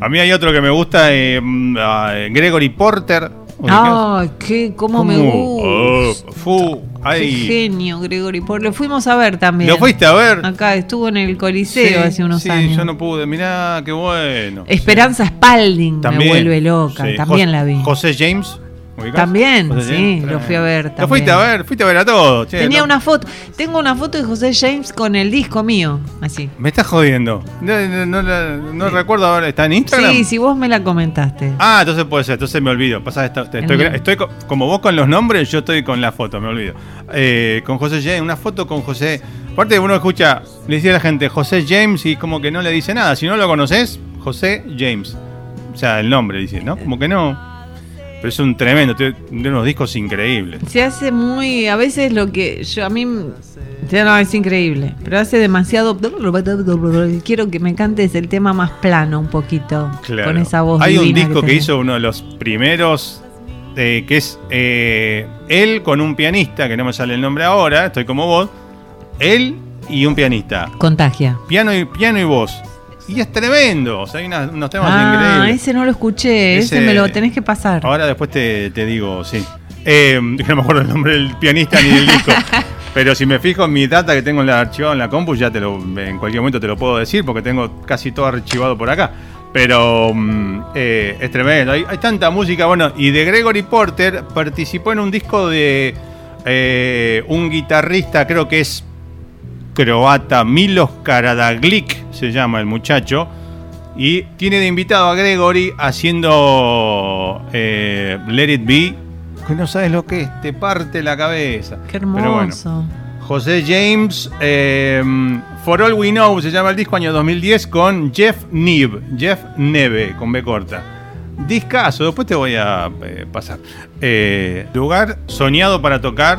Speaker 1: A mí hay otro que me gusta, eh, mm, ah, Gregory Porter.
Speaker 2: Ay, qué, cómo, me
Speaker 1: Oh,
Speaker 2: gusta.
Speaker 1: fu,
Speaker 2: Qué
Speaker 1: ay.
Speaker 2: genio, Gregory Por Lo fuimos a ver también.
Speaker 1: ¿Lo fuiste a ver?
Speaker 2: Acá estuvo en el Coliseo
Speaker 1: Sí,
Speaker 2: hace unos
Speaker 1: sí,
Speaker 2: años.
Speaker 1: yo no pude. Mirá, qué bueno.
Speaker 2: Esperanza Spalding me vuelve loca.
Speaker 1: Sí.
Speaker 2: También la vi.
Speaker 1: José James. ¿Ubicás?
Speaker 2: También,
Speaker 1: José
Speaker 2: sí,
Speaker 1: James,
Speaker 2: lo fui a ver
Speaker 1: Lo fuiste a
Speaker 2: también.
Speaker 1: ver, fuiste a ver a todo. che,
Speaker 2: Tenía
Speaker 1: no-
Speaker 2: una foto, tengo una foto de José James con el disco mío, así.
Speaker 1: Me estás jodiendo. No, no, no recuerdo ahora. ¿Está en Instagram?
Speaker 2: Sí, si vos me la comentaste.
Speaker 1: Ah, entonces puede ser, entonces me olvido. Pasa esto, estoy, estoy co- como vos con los nombres, yo estoy con la foto, me olvido. Eh, con José James, una foto con José. Aparte uno escucha, le dice a la gente José James y como que no le dice nada. Si no lo conoces, José James. O sea, el nombre dice, ¿no? Como que no. Pero es un tremendo, tiene unos discos increíbles.
Speaker 2: Se hace muy, a veces lo que yo a mí ya no es increíble, pero hace demasiado. Quiero que me cantes el tema más plano un poquito
Speaker 1: Claro.
Speaker 2: con esa voz.
Speaker 1: Hay un disco que, hizo uno de los primeros, eh, que es eh, él con un pianista, que no me sale el nombre ahora, estoy como vos. Él y un pianista.
Speaker 2: Contagia.
Speaker 1: Piano y, piano y voz. Y es tremendo. O sea, hay unas- unos temas
Speaker 2: Ah,
Speaker 1: increíbles.
Speaker 2: ese no lo escuché, ese,
Speaker 1: Ese-
Speaker 2: me lo tenés que pasar.
Speaker 1: Ahora después te, te digo, sí. Eh, no me acuerdo el nombre del pianista ni del disco. [LAUGHS] Pero si me fijo en mi data que tengo en la archivado en la compu, ya te lo, en cualquier momento te lo puedo decir porque tengo casi todo archivado por acá. Pero mm, eh, es tremendo. Hay, hay tanta música. Bueno, y de Gregory Porter participó en un disco de eh, un guitarrista, creo que es croata, Milos Karadaglik se llama el muchacho. Y tiene de invitado a Gregory haciendo eh, Let It Be, que no sabes lo que es, te parte la cabeza.
Speaker 2: Qué
Speaker 1: Pero bueno,
Speaker 2: hermoso.
Speaker 1: José James, eh, For All We Know se llama el disco año 2010 con Jeff Neve, Jeff Neve con B corta. Discaso, después te voy a eh, pasar. Lugar soñado para tocar,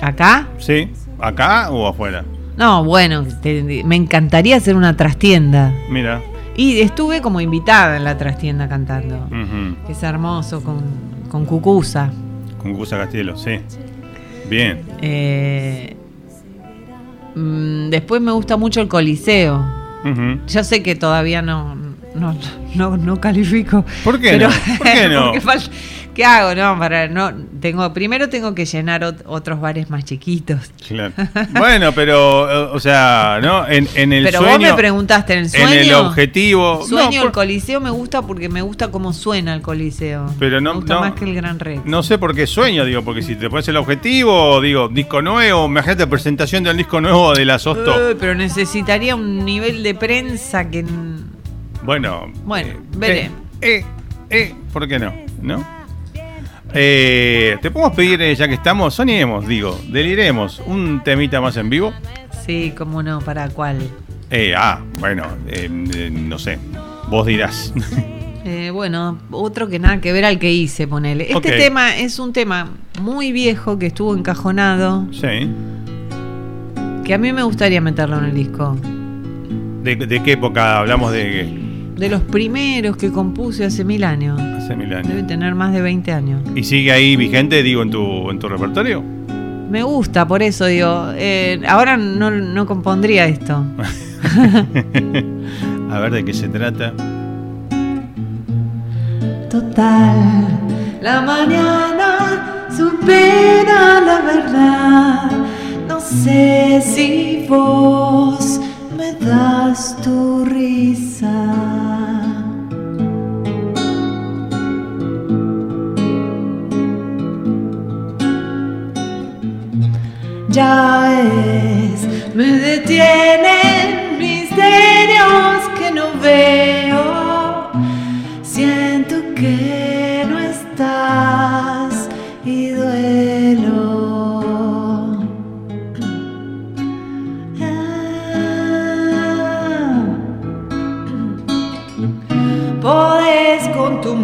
Speaker 2: ¿Acá?
Speaker 1: ¿sí? ¿Acá o afuera?
Speaker 2: No, bueno, te- me encantaría hacer una trastienda.
Speaker 1: Mira.
Speaker 2: Y estuve como invitada en la trastienda cantando. Que es hermoso, con, con Cucusa.
Speaker 1: Con Gusa Castielo, sí. Bien.
Speaker 2: Eh, mm, después me gusta mucho el Coliseo. Yo sé que todavía no, no, no, no califico.
Speaker 1: ¿Por qué
Speaker 2: pero-
Speaker 1: no? ¿Por qué no? [LAUGHS]
Speaker 2: porque ¿Qué hago? No, para no tengo primero tengo que llenar ot- otros bares más chiquitos.
Speaker 1: Claro. [LAUGHS] Bueno, pero, o sea, ¿no? En, en el
Speaker 2: pero
Speaker 1: sueño.
Speaker 2: vos me preguntaste en el sueño.
Speaker 1: En el objetivo.
Speaker 2: Sueño
Speaker 1: no,
Speaker 2: el Coliseo me gusta porque me gusta cómo suena el Coliseo.
Speaker 1: Pero no-
Speaker 2: me gusta
Speaker 1: no-
Speaker 2: más que el Gran Rex.
Speaker 1: No sé por qué sueño, digo, porque si te pones el objetivo, digo, disco nuevo, imagínate presentación del disco nuevo de la Sosto.
Speaker 2: Eh, pero necesitaría un nivel de prensa que
Speaker 1: Bueno.
Speaker 2: Bueno,
Speaker 1: eh,
Speaker 2: veré.
Speaker 1: Eh, eh, eh, ¿por qué no? ¿No? Eh, te podemos pedir, eh, ya que estamos, soñemos, digo, deliremos, un temita más en vivo.
Speaker 2: sí, cómo no, para cuál.
Speaker 1: Eh, ah, bueno, eh, eh, no sé, vos dirás. [LAUGHS]
Speaker 2: Eh, bueno, otro que nada que ver al que hice, ponele. Este tema es un tema muy viejo que estuvo encajonado,
Speaker 1: sí.
Speaker 2: que a mí me gustaría meterlo en el disco.
Speaker 1: ¿De, de qué época hablamos de
Speaker 2: De los primeros que compuse hace mil años.
Speaker 1: hace mil
Speaker 2: Debe
Speaker 1: años?
Speaker 2: tener más de 20 años.
Speaker 1: ¿Y sigue ahí vigente, digo, en tu, en tu repertorio?
Speaker 2: Me gusta, por eso digo, eh, ahora no, no compondría esto. [LAUGHS]
Speaker 1: A ver de qué se trata.
Speaker 3: Total, la mañana supera la verdad. No sé si vos das tu risa. Ya es, me detienen misterios que no veo. Siento que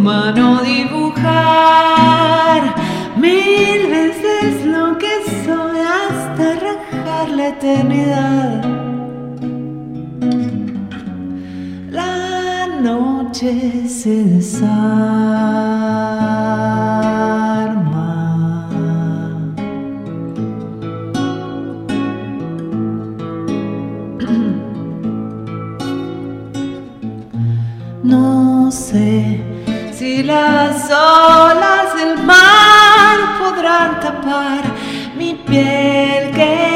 Speaker 3: mano dibujar mil veces lo que soy hasta rajar la eternidad. La noche se desarma. No sé las olas del mar podrán tapar mi piel que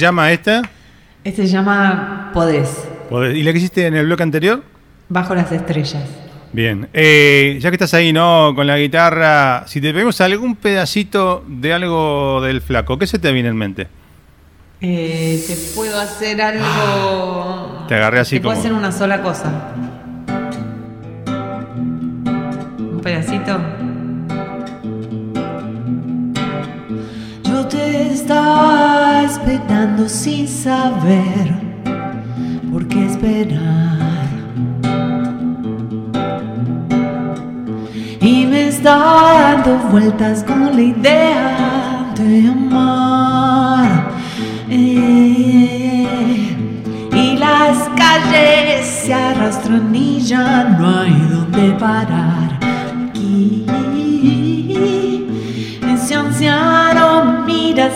Speaker 1: llama esta?
Speaker 2: Este se llama Podés,
Speaker 1: ¿Y la que hiciste en el bloque anterior?
Speaker 2: Bajo las Estrellas.
Speaker 1: Bien. Eh, ya que estás ahí, ¿no? Con la guitarra, si te pedimos algún pedacito de algo del flaco, ¿qué se te viene en mente?
Speaker 2: Eh, te puedo hacer algo.
Speaker 1: Te agarré así
Speaker 2: Te puedo hacer una sola cosa. Un pedacito.
Speaker 3: Estaba esperando sin saber por qué esperar. Y me está dando vueltas con la idea de amar. Eh, y las calles se arrastran y ya no hay donde parar.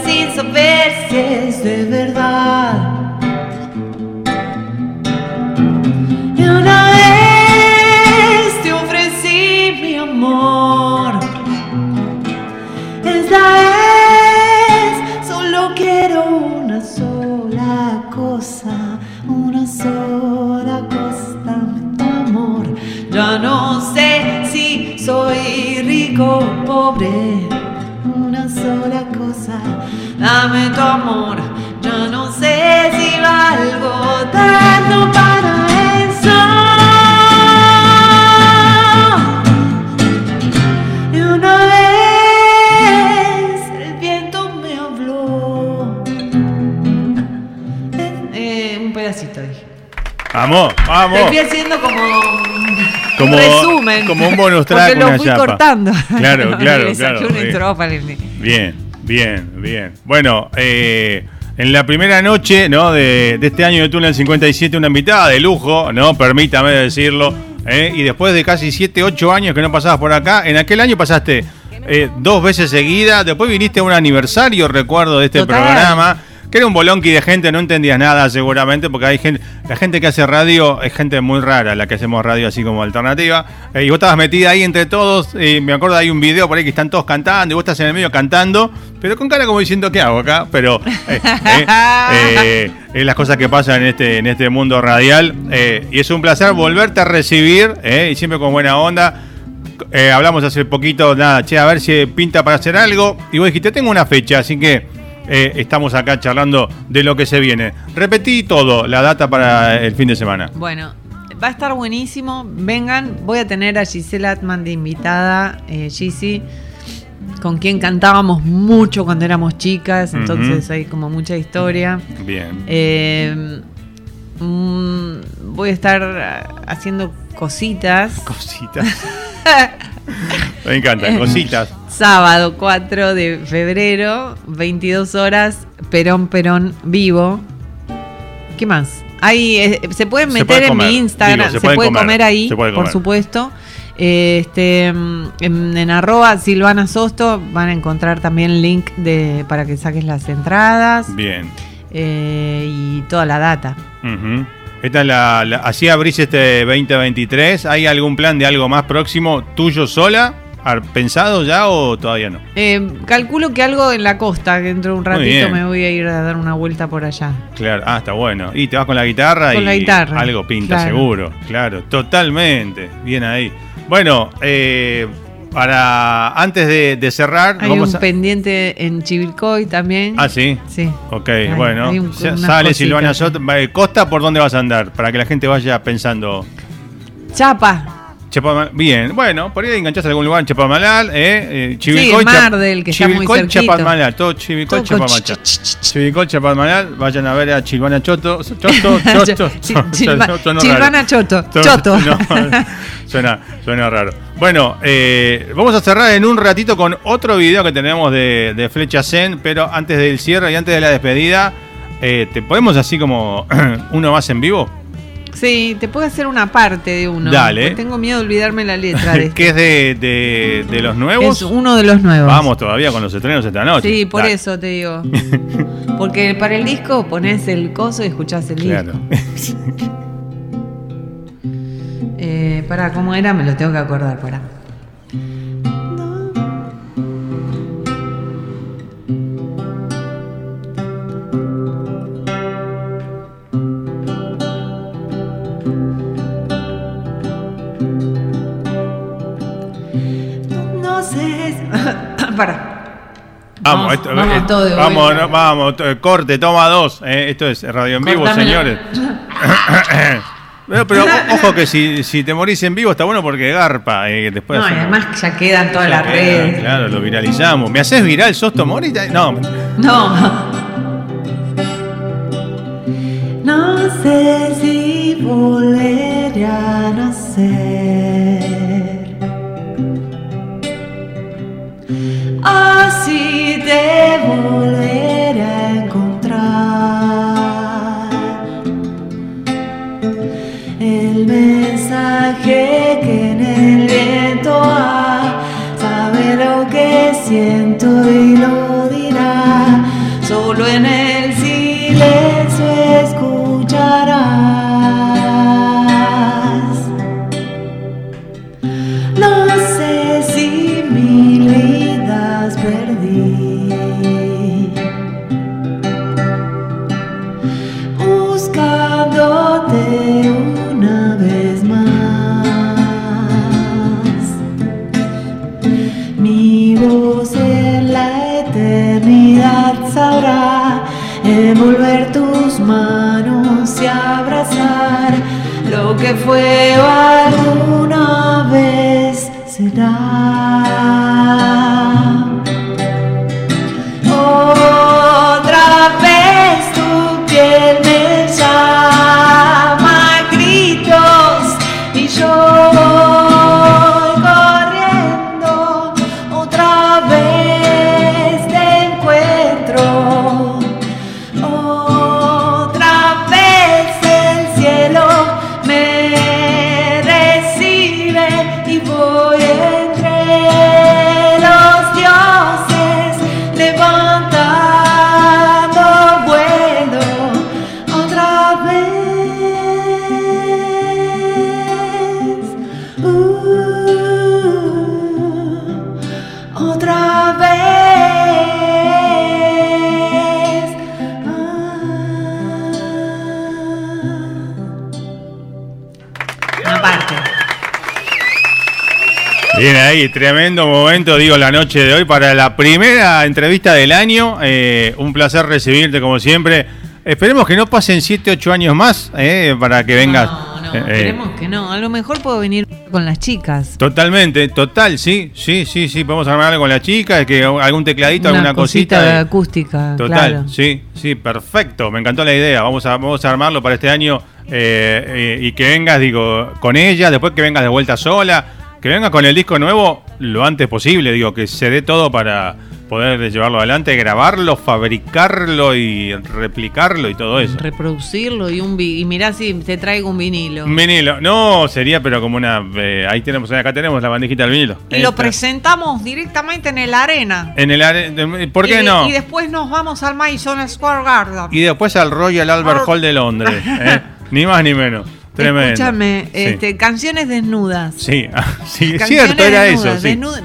Speaker 3: Sin saber si es de verdad. Y una vez te ofrecí mi amor. Esta vez solo quiero una sola cosa, una sola dame tu amor. Ya no sé si valgo tanto para eso. Y una vez el viento me habló.
Speaker 2: Eh, un pedacito dije.
Speaker 1: Vamos, vamos.
Speaker 2: Fui haciendo como.
Speaker 1: Como-
Speaker 2: un resumen.
Speaker 1: como un bonus track,
Speaker 2: Porque lo fui
Speaker 1: chapa.
Speaker 2: cortando.
Speaker 1: Claro, [LAUGHS]
Speaker 2: No,
Speaker 1: claro, claro, bien. Bien, bien. Bueno, eh, en la primera noche ¿no? de, de este año de Túnel 57, una invitada de lujo, ¿no? Permítame decirlo. ¿eh? Y después de casi 7, 8 años que no pasabas por acá, en aquel año pasaste eh, dos veces seguidas, después viniste a un aniversario, recuerdo, de este
Speaker 2: Total.
Speaker 1: programa. Que era un bolonqui de gente, no entendías nada seguramente, porque hay gente, la gente que hace radio es gente muy rara, la que hacemos radio así como alternativa. Eh, y vos estabas metida ahí entre todos, eh, me acuerdo hay un video por ahí que están todos cantando, y vos estás en el medio cantando, pero con cara como diciendo, ¿qué hago acá? Pero eh, eh, eh, las cosas que pasan en este, en este mundo radial. eh, y es un placer volverte a recibir, y siempre con buena onda. Hablamos hace poquito, nada, che, a ver si pinta para hacer algo. Y vos dijiste, tengo una fecha, así que eh, estamos acá charlando de lo que se viene. Repetí todo, la data para el fin de semana.
Speaker 2: Bueno, va a estar buenísimo. Vengan, voy a tener a Gisela Atman de invitada, eh, Gisi, con quien cantábamos mucho cuando éramos chicas, entonces hay como mucha historia.
Speaker 1: Bien.
Speaker 2: Eh, mm, voy a estar haciendo cositas.
Speaker 1: Cositas. [LAUGHS] [LAUGHS] Me encanta, cositas.
Speaker 2: Sábado 4 de febrero, 22 horas, Perón Perón vivo. ¿Qué más? Ahí eh, se pueden
Speaker 1: Se
Speaker 2: meter
Speaker 1: puede
Speaker 2: en
Speaker 1: comer,
Speaker 2: mi Instagram,
Speaker 1: digo, se
Speaker 2: se,
Speaker 1: pueden
Speaker 2: puede
Speaker 1: comer,
Speaker 2: comer, ahí,
Speaker 1: se puede
Speaker 2: por supuesto. Eh, Este, en, en arroba Silvana Sosto van a encontrar también link de, para que saques las entradas
Speaker 1: Bien.
Speaker 2: eh, y toda la data.
Speaker 1: Ujú. Esta es la, la- así abrís este 2023. ¿Hay algún plan de algo más próximo tuyo sola? ¿Har ¿Pensado ya o todavía no?
Speaker 2: Eh, calculo que algo en la costa, que dentro de un ratito me voy a ir a dar una vuelta por allá.
Speaker 1: Claro, ah, está bueno. Y te vas con la guitarra
Speaker 2: Con
Speaker 1: y
Speaker 2: la guitarra,
Speaker 1: algo pinta
Speaker 2: claro.
Speaker 1: seguro. Claro, totalmente. Bien ahí. Bueno, eh, para antes de, de cerrar,
Speaker 2: Hay
Speaker 1: vamos
Speaker 2: un
Speaker 1: a.
Speaker 2: pendiente en Chivilcoy también.
Speaker 1: Ah, sí.
Speaker 2: Sí.
Speaker 1: Ok,
Speaker 2: Hay-
Speaker 1: bueno.
Speaker 2: hay un-
Speaker 1: sale
Speaker 2: cositas.
Speaker 1: Silvana Costa, ¿por dónde vas a andar? Para que la gente vaya pensando.
Speaker 2: Chapa.
Speaker 1: Chapadmalal. Bien, bueno, por ahí enganchaste a algún lugar en Chapadmalal, eh, eh, Chivilcoy,
Speaker 5: Sí, que está muy.
Speaker 1: Chapadmalal, todo Chivilcoy,
Speaker 5: Todo con
Speaker 1: Chapadmalal.
Speaker 5: ch- ch- ch- ch-
Speaker 1: Chivilcoy, Chapadmalal, vayan a ver a Chilvana Choto, [LAUGHS] Choto, Choto.
Speaker 5: Chilvana. Choto, Choto. [LAUGHS]
Speaker 1: suena, suena raro. Bueno, eh, vamos a cerrar en un ratito con otro video que tenemos de, de Flecha Zen, pero antes del cierre y antes de la despedida, eh, ¿te podemos así como [CLEARS THROAT] uno más en vivo?
Speaker 5: Sí, te puedo hacer una parte de uno.
Speaker 1: Dale.
Speaker 5: Tengo miedo de olvidarme la letra de [LAUGHS]
Speaker 1: que es de, de- de los nuevos.
Speaker 5: Es uno de los nuevos.
Speaker 1: Vamos todavía con los estrenos esta noche.
Speaker 5: Sí, por
Speaker 1: Dale.
Speaker 5: eso te digo. [LAUGHS] Porque para el disco pones el coso y escuchás el
Speaker 1: Claro.
Speaker 5: disco. [LAUGHS] Eh, para cómo era, me lo tengo que acordar, para. Para.
Speaker 1: Vamos,
Speaker 5: Vamos,
Speaker 1: esto-
Speaker 5: vamos
Speaker 1: eh,
Speaker 5: todo de
Speaker 1: vamos, no, vamos, to- corte, toma dos. eh, esto es radio en vivo,
Speaker 5: Cortámela.
Speaker 1: señores. [COUGHS] pero, pero, o- ojo que si, si te morís en vivo está bueno porque garpa. eh, después
Speaker 5: No, y
Speaker 1: hacemos-
Speaker 5: además ya quedan todas
Speaker 1: Ya
Speaker 5: las
Speaker 1: queda,
Speaker 5: redes.
Speaker 1: Claro, lo viralizamos. ¿Me haces viral, Sosto Morita? No,
Speaker 5: No.
Speaker 2: No sé si volveré a nacer. Así te volveré a encontrar. El mensaje que en el viento hay, sabe lo que siento fue
Speaker 1: tremendo momento, digo, la noche de hoy para la primera entrevista del año. Eh, un placer recibirte como siempre. Esperemos que no pasen 7, 8 años más eh, para que vengas.
Speaker 5: No, no,
Speaker 1: Eh, eh,
Speaker 5: esperemos que no. A lo mejor puedo venir con las chicas.
Speaker 1: Totalmente, total, sí, sí, sí, sí, podemos armar algo con la chica, que algún tecladito,
Speaker 5: Una
Speaker 1: alguna cosita.
Speaker 5: cosita
Speaker 1: de-
Speaker 5: acústica.
Speaker 1: Total,
Speaker 5: claro.
Speaker 1: sí, sí, perfecto, me encantó la idea. Vamos a, vamos a armarlo para este año eh, y que vengas, digo, con ella, después que vengas de vuelta sola, que vengas con el disco nuevo lo antes posible, digo, que se dé todo para poder llevarlo adelante, grabarlo, fabricarlo y replicarlo y todo eso.
Speaker 5: Reproducirlo y un y mirá si te traigo un vinilo.
Speaker 1: Un vinilo, no, sería pero como una... eh, ahí tenemos, acá tenemos la bandejita del vinilo.
Speaker 5: y lo presentamos directamente en el arena.
Speaker 1: En el are- ¿Por qué
Speaker 5: Y-
Speaker 1: no?
Speaker 5: Y después nos vamos al Madison Square Garden.
Speaker 1: Y después al Royal Albert Hall de Londres. [LAUGHS] ¿eh? Ni más ni menos. Tremendo.
Speaker 5: Escúchame,
Speaker 1: Sí.
Speaker 5: este, canciones desnudas.
Speaker 1: Sí, [LAUGHS] ah, sí, es
Speaker 5: Canciones
Speaker 1: cierto, era
Speaker 5: desnudas,
Speaker 1: eso. Sí.
Speaker 5: desnuda-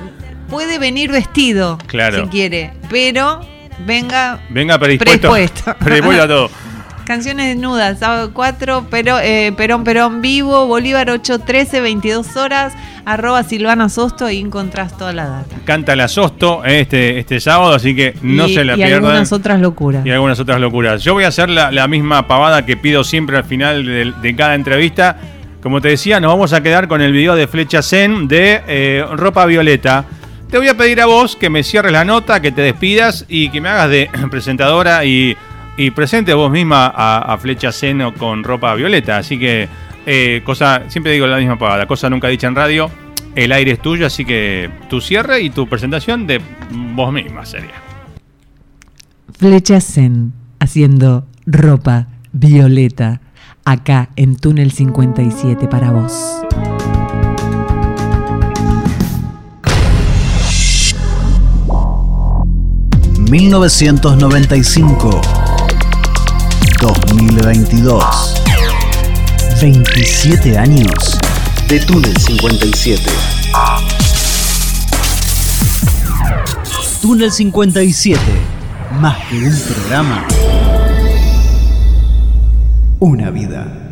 Speaker 5: Puede venir vestido,
Speaker 1: Claro.
Speaker 5: si quiere, pero venga
Speaker 1: Venga predispuesto.
Speaker 5: Predispuesto. [LAUGHS]
Speaker 1: predispuesto a todo.
Speaker 5: Canciones desnudas, sábado 4, pero, eh, Perón Perón vivo, Bolívar 813, 22 horas, arroba Silvana Sosto y encontrás toda la data.
Speaker 1: Canta la Sosto eh, este, este sábado, así que no
Speaker 5: y,
Speaker 1: se la
Speaker 5: y
Speaker 1: pierdan.
Speaker 5: algunas otras locuras.
Speaker 1: y algunas otras locuras. Yo voy a hacer la, la misma pavada que pido siempre al final de, de cada entrevista. como te decía, nos vamos a quedar con el video de Flecha Zen de eh, Ropa Violeta. Te voy a pedir a vos que me cierres la nota, que te despidas y que me hagas de [CLEARS THROAT] presentadora y, y presente vos misma a, a Flecha Zen con Ropa Violeta. Así que, eh, cosa, siempre digo la misma palabra, cosa nunca dicha en radio. El aire es tuyo, así que tu cierre y tu presentación de vos misma sería.
Speaker 2: Flecha Zen haciendo ropa violeta acá en Túnel 57 para vos.
Speaker 4: ...1995... ...2022... ...27 años... ...de Túnel 57... Túnel 57... ...más que un programa... ...una vida...